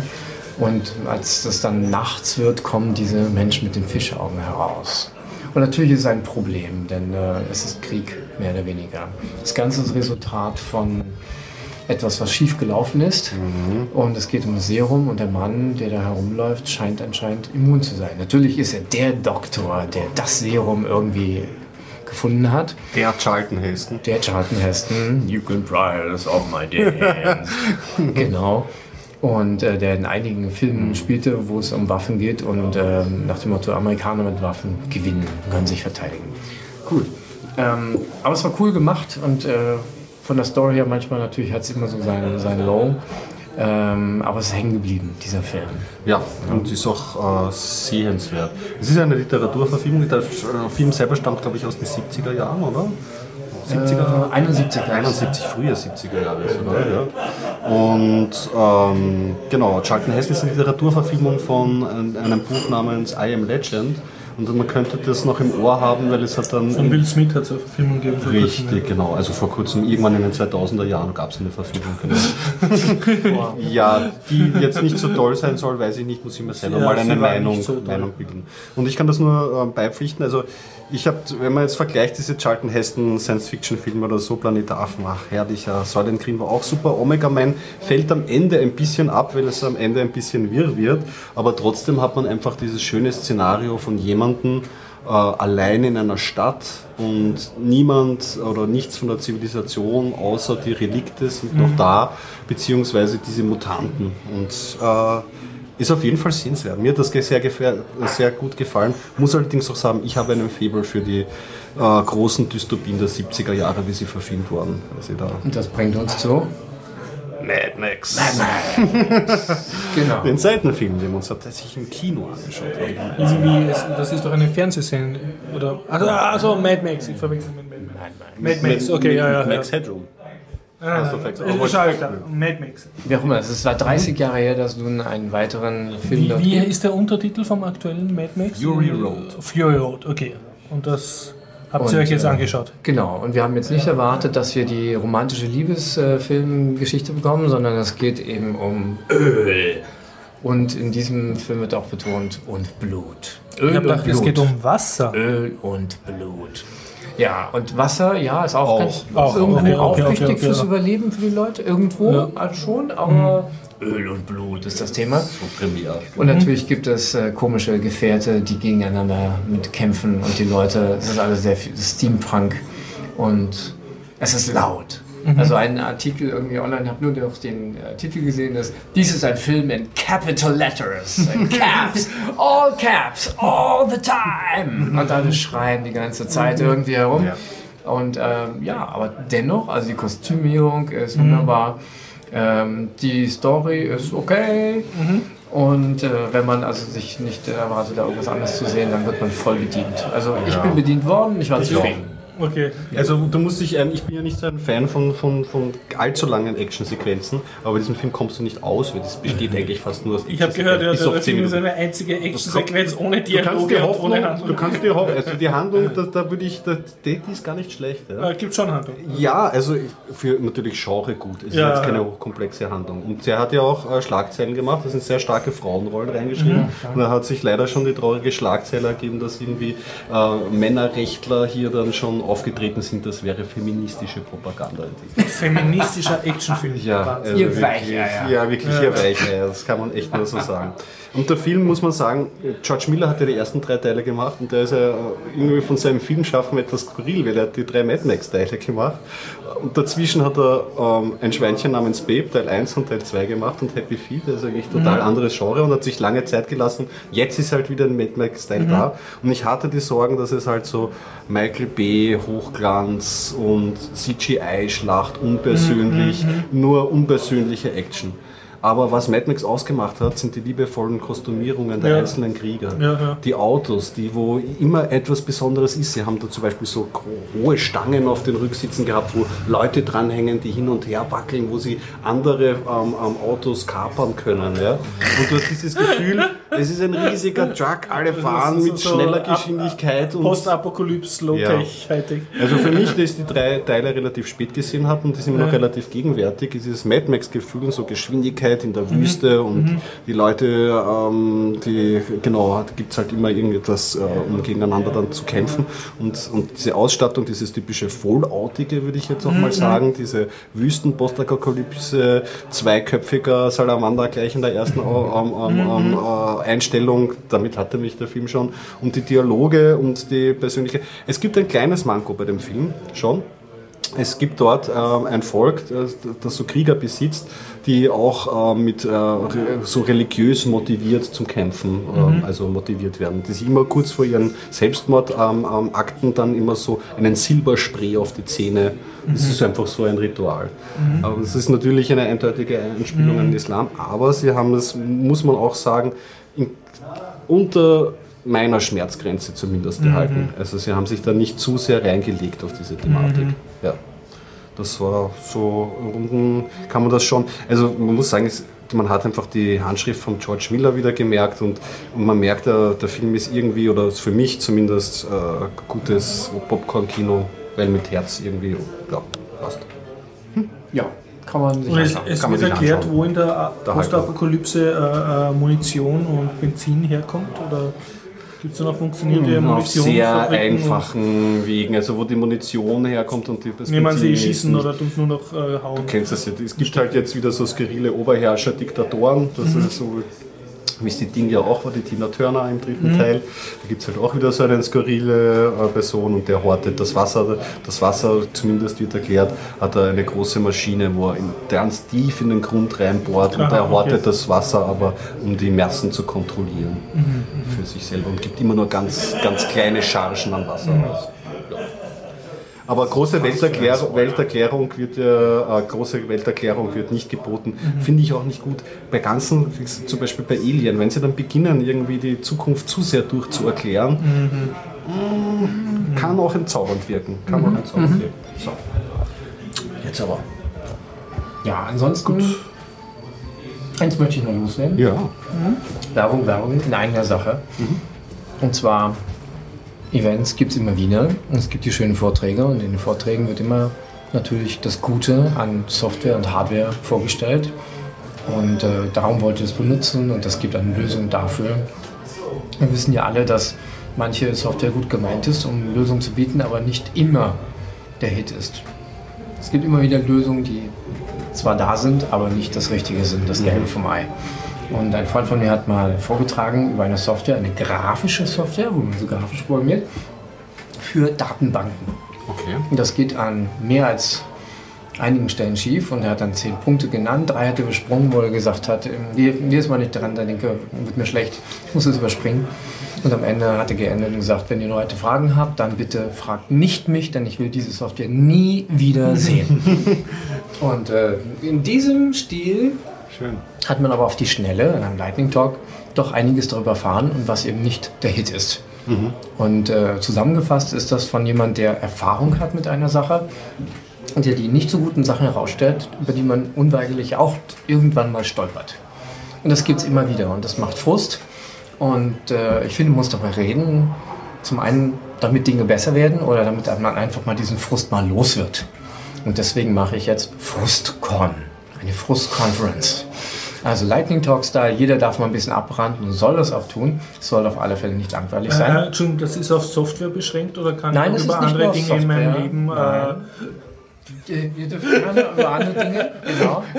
Und als das dann nachts wird, kommen diese Menschen mit den Fischaugen heraus. Und natürlich ist es ein Problem, denn äh, es ist Krieg, mehr oder weniger. Das Ganze ist Resultat von etwas, was schief gelaufen ist. Und es geht um Serum und der Mann, der da herumläuft, scheint anscheinend immun zu sein. Natürlich ist er der Doktor, der das Serum irgendwie gefunden hat. Der Charlton Heston. Der Charlton Heston, you can try this on my dance. genau. Und äh, der in einigen Filmen spielte, wo es um Waffen geht und ähm, nach dem Motto, Amerikaner mit Waffen gewinnen, können sich verteidigen. Gut. Ähm, aber es war cool gemacht und äh, von der Story her manchmal natürlich hat es immer so sein, sein Low. Ähm, aber es ist hängen geblieben, dieser Film. Ja, und ist auch äh, sehenswert. Es ist eine Literaturverfilmung. Der äh, Film selber stammt, glaube ich, aus den 70er Jahren, oder? 70er Jahre? Äh, 71 glaub ich. 71, frühe 70er Jahre, oder? Ja. Und ähm, genau, Charlton Heston ist eine Literaturverfilmung von äh, einem Buch namens I Am Legend. Und man könnte das noch im Ohr haben, weil es hat dann. Von Will Smith hat es eine Verfilmung gegeben. Richtig, genau. Also vor kurzem, irgendwann in den 2000er Jahren gab es eine Verfilmung. Genau. ja, die jetzt nicht so toll sein soll, weiß ich nicht, muss ich mir selber Ja, mal eine Meinung, so. Meinung bilden. Und ich kann das nur ähm, beipflichten. Also ich habe, wenn man jetzt vergleicht, diese Charlton Heston Science-Fiction-Filme oder so, Planet Affen, ach herrlicher, Silent Green war auch super. Omega Man fällt am Ende ein bisschen ab, weil es am Ende ein bisschen wirr wird. Aber trotzdem hat man einfach dieses schöne Szenario von jemandem, äh, allein in einer Stadt und niemand oder nichts von der Zivilisation außer die Relikte sind noch da, beziehungsweise diese Mutanten. Und äh, ist auf jeden Fall sehenswert. Mir hat das sehr, sehr gut gefallen. Muss allerdings auch sagen, ich habe einen Faible für die äh, großen Dystopien der 70er Jahre, wie sie verfilmt wurden. Da Und das bringt uns zu. Mad Max. Genau. Den Seitenfilm, den wir uns tatsächlich im Kino angeschaut haben. Wie, wie, es- das ist doch eine Fernsehsendung. Oder, also, also Mad Max, ich verwechsel mit Mad Max. Mad Max, okay, ja, ja. ja. Max Headroom. Ah, ist Aber- schon klar. Mad Max. Wie auch immer, es war 30 Jahre her, dass du einen weiteren Film Wie, wie ist der Untertitel vom aktuellen Mad Max? Fury Road. Fury Road, okay. Und das habt ihr euch jetzt äh, angeschaut? Genau, und wir haben jetzt nicht erwartet, dass wir die romantische Liebesfilmgeschichte bekommen, sondern es geht eben um Öl. Und in diesem Film wird auch betont, und Blut. Öl Ich habe gedacht, es geht um Wasser. Öl und Blut. Ja, und Wasser, ja, ist auch, Auch. ganz Auch, irgendwo okay, auch okay, wichtig okay, fürs ja. Überleben für die Leute, irgendwo Ja. also schon, aber Öl und Blut ist das Thema. Und natürlich gibt es äh, komische Gefährte, die gegeneinander mitkämpfen und die Leute, es ist alles sehr viel Steampunk und es ist laut. Also ein Artikel irgendwie online, habe nur noch den äh, Titel gesehen, dass dies ist ein Film in capital letters, in caps, all caps, all the time. Und alle schreien die ganze Zeit irgendwie herum. Ja. Und ähm, ja, aber dennoch, also die Kostümierung ist wunderbar. Ähm, die Story ist okay. Und äh, wenn man also sich nicht erwartet, da irgendwas anderes zu sehen, dann wird man voll bedient. Also ich bin bedient worden, ich war zufrieden. Okay. Also du musst dich, ähm, ich bin ja nicht so ein Fan von, von, von allzu langen Actionsequenzen, aber bei diesem Film kommst du nicht aus, weil das besteht eigentlich fast nur aus Ich habe gehört, ja, der Film ist eine einzige Actionsequenz ohne Dialoge und ohne Handlung. du kannst dir hoffen, also die Handlung, da, da würde ich, da, die die ist gar nicht schlecht. Ja, Äh, gibt schon Handlung. ja also für natürlich Genre gut. Es ist Ja. jetzt keine hochkomplexe Handlung. Und er hat ja auch äh, Schlagzeilen gemacht, da sind sehr starke Frauenrollen reingeschrieben. Und da hat sich leider schon die traurige Schlagzeile ergeben, dass irgendwie äh, Männerrechtler hier dann schon aufgetreten sind, das wäre feministische Propaganda. Feministischer Actionfilm. Ja, also Ihr wirklich, Weicheier. Ja, wirklich ihr Weicheier, das kann man echt nur so sagen. Und der Film, muss man sagen, George Miller hat ja die ersten drei Teile gemacht und der ist ja irgendwie von seinem Filmschaffen etwas skurril, weil er hat die drei Mad Max Teile gemacht und dazwischen hat er ähm, ein Schweinchen namens Babe Teil 1 und Teil 2 gemacht und Happy Feet, das ist eigentlich total anderes Genre und hat sich lange Zeit gelassen. Jetzt ist halt wieder ein Mad Max Teil da und ich hatte die Sorgen, dass es halt so Michael B. Hochglanz und CGI-Schlacht, unpersönlich, nur unpersönliche Action. Aber was Mad Max ausgemacht hat, sind die liebevollen Kostümierungen der Ja. einzelnen Krieger. Ja, ja. Die Autos, die wo immer etwas Besonderes ist. Sie haben da zum Beispiel so hohe Stangen auf den Rücksitzen gehabt, wo Leute dranhängen, die hin und her wackeln, wo sie andere ähm, ähm, Autos kapern können. Ja? Und du hast dieses Gefühl, es ist ein riesiger Truck, alle fahren mit so schneller Geschwindigkeit. Postapokalypse, Low-Tech, Hightech. also für mich, dass ich die drei Teile relativ spät gesehen habe und die sind immer noch relativ gegenwärtig, ist dieses Mad Max-Gefühl und so Geschwindigkeit in der Wüste und die Leute, ähm, die, genau, gibt es halt immer irgendetwas, äh, um gegeneinander dann zu kämpfen. Und, und diese Ausstattung, dieses typische Falloutige, würde ich jetzt auch mal sagen, diese Wüsten-Postapokalypse, zweiköpfiger Salamander gleich in der ersten ähm, ähm, ähm, äh, Einstellung, damit hatte mich der Film schon. Und die Dialoge und die persönliche, es gibt ein kleines Manko bei dem Film schon, es gibt dort ähm, ein Volk, das, das so Krieger besitzt, die auch ähm, mit äh, so religiös motiviert zum Kämpfen, ähm, also motiviert werden. Die sich immer kurz vor ihren Selbstmordakten ähm, ähm, dann immer so einen Silberspray auf die Zähne. Das ist einfach so ein Ritual. Aber das ist natürlich eine eindeutige Anspielung an den Islam, aber sie haben es, muss man auch sagen, in, unter meiner Schmerzgrenze zumindest gehalten. Also sie haben sich da nicht zu sehr reingelegt auf diese Thematik. Ja. Das war so, unten kann man das schon, also man muss sagen, es, man hat einfach die Handschrift von George Miller wieder gemerkt und, und man merkt, der, der Film ist irgendwie, oder ist für mich zumindest, äh, gutes Popcorn-Kino, weil mit Herz irgendwie, ja, passt. Ja, kann man sich Und es, anschauen. es kann man wird sich erklärt, anschauen. wo in der halt Postapokalypse äh, äh, Munition und Benzin herkommt? Oder gibt es da noch funktionierende Auf Munition? sehr einfachen Wegen, also wo die Munition herkommt und die das Nehmen sie schießen nicht- oder tun nur noch äh, hauen? Du kennst das ja. Es gibt halt jetzt wieder so skurrile Oberherrscher, Diktatoren. Das Mhm. ist so, wie es die Ding ja auch war, die Tina Turner im dritten Mhm. Teil. Da gibt es halt auch wieder so eine skurrile äh, Person und der hortet das Wasser. Das Wasser, zumindest wird erklärt, hat er eine große Maschine, wo er in, ganz tief in den Grund reinbohrt und er hortet okay. das Wasser aber, um die Massen zu kontrollieren Mhm, für sich selber und gibt immer nur ganz, ganz kleine Chargen an Wasser Mhm. aus. Aber große Welterklärung, Welterklärung wird ja, äh, große Welterklärung wird nicht geboten. Finde ich auch nicht gut. Bei ganzen, zum Beispiel bei Alien, wenn sie dann beginnen, irgendwie die Zukunft zu sehr durchzuerklären, mm, kann auch entzaubernd wirken. Kann auch entzaubernd wirken. So. Jetzt aber. Ja, ansonsten. Eins möchte ich noch loswerden. Ja. Werbung, Werbung in eigener Sache. Und zwar Events gibt es immer wieder. Und es gibt die schönen Vorträge und in den Vorträgen wird immer natürlich das Gute an Software und Hardware vorgestellt. Und äh, darum wollte ich es benutzen und es gibt eine Lösung dafür. Wir wissen ja alle, dass manche Software gut gemeint ist, um Lösungen zu bieten, aber nicht immer der Hit ist. Es gibt immer wieder Lösungen, die zwar da sind, aber nicht das Richtige sind, das Gelbe vom Ei. Und ein Freund von mir hat mal vorgetragen über eine Software, eine grafische Software, wo man so grafisch programmiert, für Datenbanken. Okay. Und Das geht an mehr als einigen Stellen schief und er hat dann zehn Punkte genannt. Drei hat er übersprungen, wo er gesagt hat, ähm, jedes Mal, wenn ich daran denke, wird mir schlecht, ich muss es überspringen. Und am Ende hat er geendet und gesagt, wenn ihr Leute Fragen habt, dann bitte fragt nicht mich, denn ich will diese Software nie wieder sehen. und äh, in diesem Stil Schön. hat man aber auf die Schnelle in einem Lightning Talk doch einiges darüber erfahren und was eben nicht der Hit ist. Und äh, zusammengefasst ist das von jemand, der Erfahrung hat mit einer Sache und der die nicht so guten Sachen herausstellt, über die man unweigerlich auch irgendwann mal stolpert. Und das gibt es immer wieder und das macht Frust. Und äh, ich finde, man muss darüber reden. Zum einen, damit Dinge besser werden oder damit man einfach mal diesen Frust mal los wird. Und deswegen mache ich jetzt FrustCon, eine Frust-Conference. Also Lightning Talk Style, jeder darf mal ein bisschen abbranden und soll das auch tun. Es soll auf alle Fälle nicht langweilig Äh, sein. Entschuldigung, das ist auf Software beschränkt oder kann Nein, ich über andere Dinge in meinem. Leben. Äh, Ihr dürft gerne über andere Dinge, genau.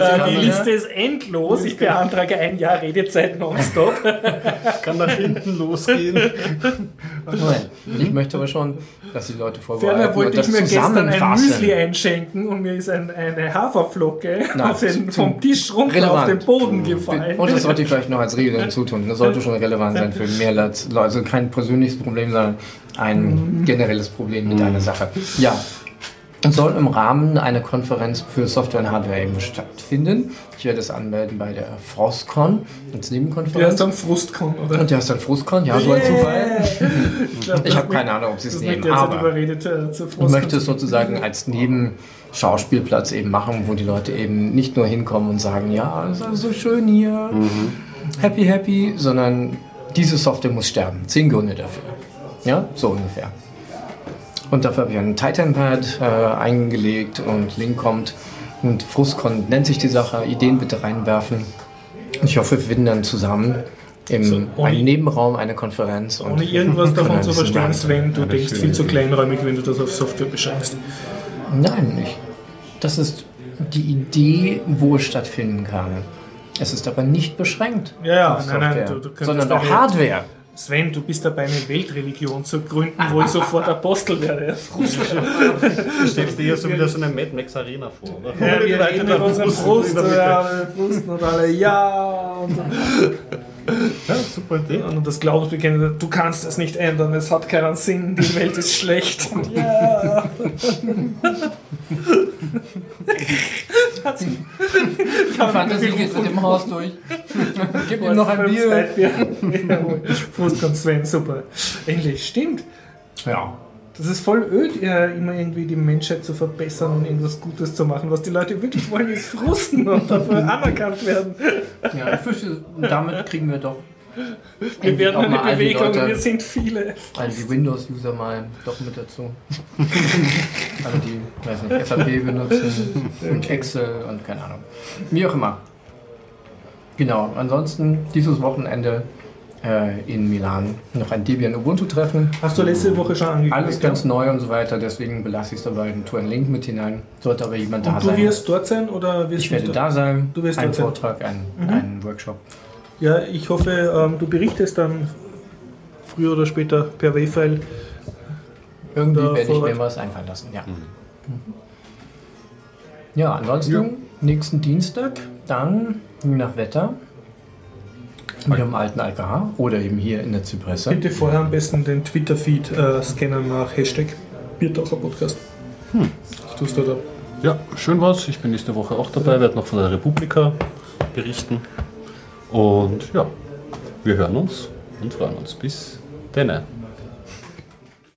Äh, die Liste ist endlos. Ich beantrage ein Jahr Redezeit nonstop. Kann nach hinten losgehen. Moment, ich möchte aber schon, dass die Leute vorbereiten Ferner und wollte das ich mir gestern ein. Müsli einschenken und mir ist ein, eine Haferflocke auf den, vom Tisch runter relevant. auf den Boden gefallen. Und das sollte ich vielleicht noch als Regel hinzutun. Das sollte schon relevant sein für mehr Leute. Also kein persönliches Problem, sondern ein generelles Problem mit einer Sache. Ja. Soll im Rahmen einer Konferenz für Software und Hardware eben stattfinden. Ich werde es anmelden bei der Frostcon als Der Nebenkonferenz. ist dann Frustcon, oder? Und der ist dann Frustcon, ja, so ein Zufall. Ich das habe keine Ahnung, ob sie es nehmen, aber überredet äh, ich möchte es sozusagen als Nebenschauspielplatz eben machen, wo die Leute eben nicht nur hinkommen und sagen, ja, es ist alles so schön hier, happy, happy, sondern diese Software muss sterben. Zehn Gründe dafür. Ja, so ungefähr. Und dafür habe ich ein Titanpad äh, eingelegt und Link kommt. Und Frustcon nennt sich die Sache. Ideen bitte reinwerfen. Ich hoffe, wir finden dann zusammen im So, ohne- einem Nebenraum eine Konferenz. Und Ohne irgendwas davon zu verstehen, Sven, du denkst viel zu kleinräumig, wenn du das auf Software beschränkst. Nein, nicht. Das ist die Idee, wo es stattfinden kann. Es ist aber nicht beschränkt. Ja, auf nein, nein, Software, du- du könntest sondern auch Hardware. Sven, du bist dabei, eine Weltreligion zu gründen, wo ich sofort Apostel werde. Du stellst dir hier so wieder so eine Mad Max Arena vor, oder? Ja, wir reden mit Mitte. ja, wir frusten und alle, ja. Und, Ja, super Idee. und das Glaubensbekenntnis, du kannst es nicht ändern, es hat keinen Sinn, die Welt ist schlecht. Ja. Die Fantasie geht mit dem Haus durch. Gib ihm noch ein Bier. Kommt Sven, super. Endlich, stimmt. Ja. Das ist voll öd, immer irgendwie die Menschheit zu verbessern und irgendwas Gutes zu machen. Was die Leute wirklich wollen, ist frusten und dafür anerkannt werden. ja, ich fürchte, damit kriegen wir doch Wir werden auch eine Bewegung, Leute- wir sind viele. all die Windows-User mal doch mit dazu. Alle, die, weiß nicht, SAP benutzen und Excel und keine Ahnung. Wie auch immer. Genau, ansonsten dieses Wochenende in Milan noch ein Debian Ubuntu-Treffen. Hast du letzte Woche schon angekündigt? Alles ganz neu und so weiter, deswegen belasse ich es dabei und tue einen Link mit hinein. Sollte aber jemand da Und du sein. wirst dort sein oder wirst ich du werde da sein, Du wirst ein dort sein. Vortrag, ein, ein Workshop. Ja, ich hoffe, ähm, du berichtest dann früher oder später per Wayfile. Irgendwie Da werde ich mir was einfallen lassen, ja. Mhm. Ja, ansonsten nächsten Dienstag dann nach Wetter wieder im alten ALKH oder eben hier in der Zypresse. Bitte vorher am besten den Twitter-Feed äh, scannen nach Hashtag Biertaucher Podcast. Das tust du da. Ja, schön war's. Ich bin nächste Woche auch dabei, werde noch von der Republika berichten. Und ja, wir hören uns und freuen uns. Bis denne.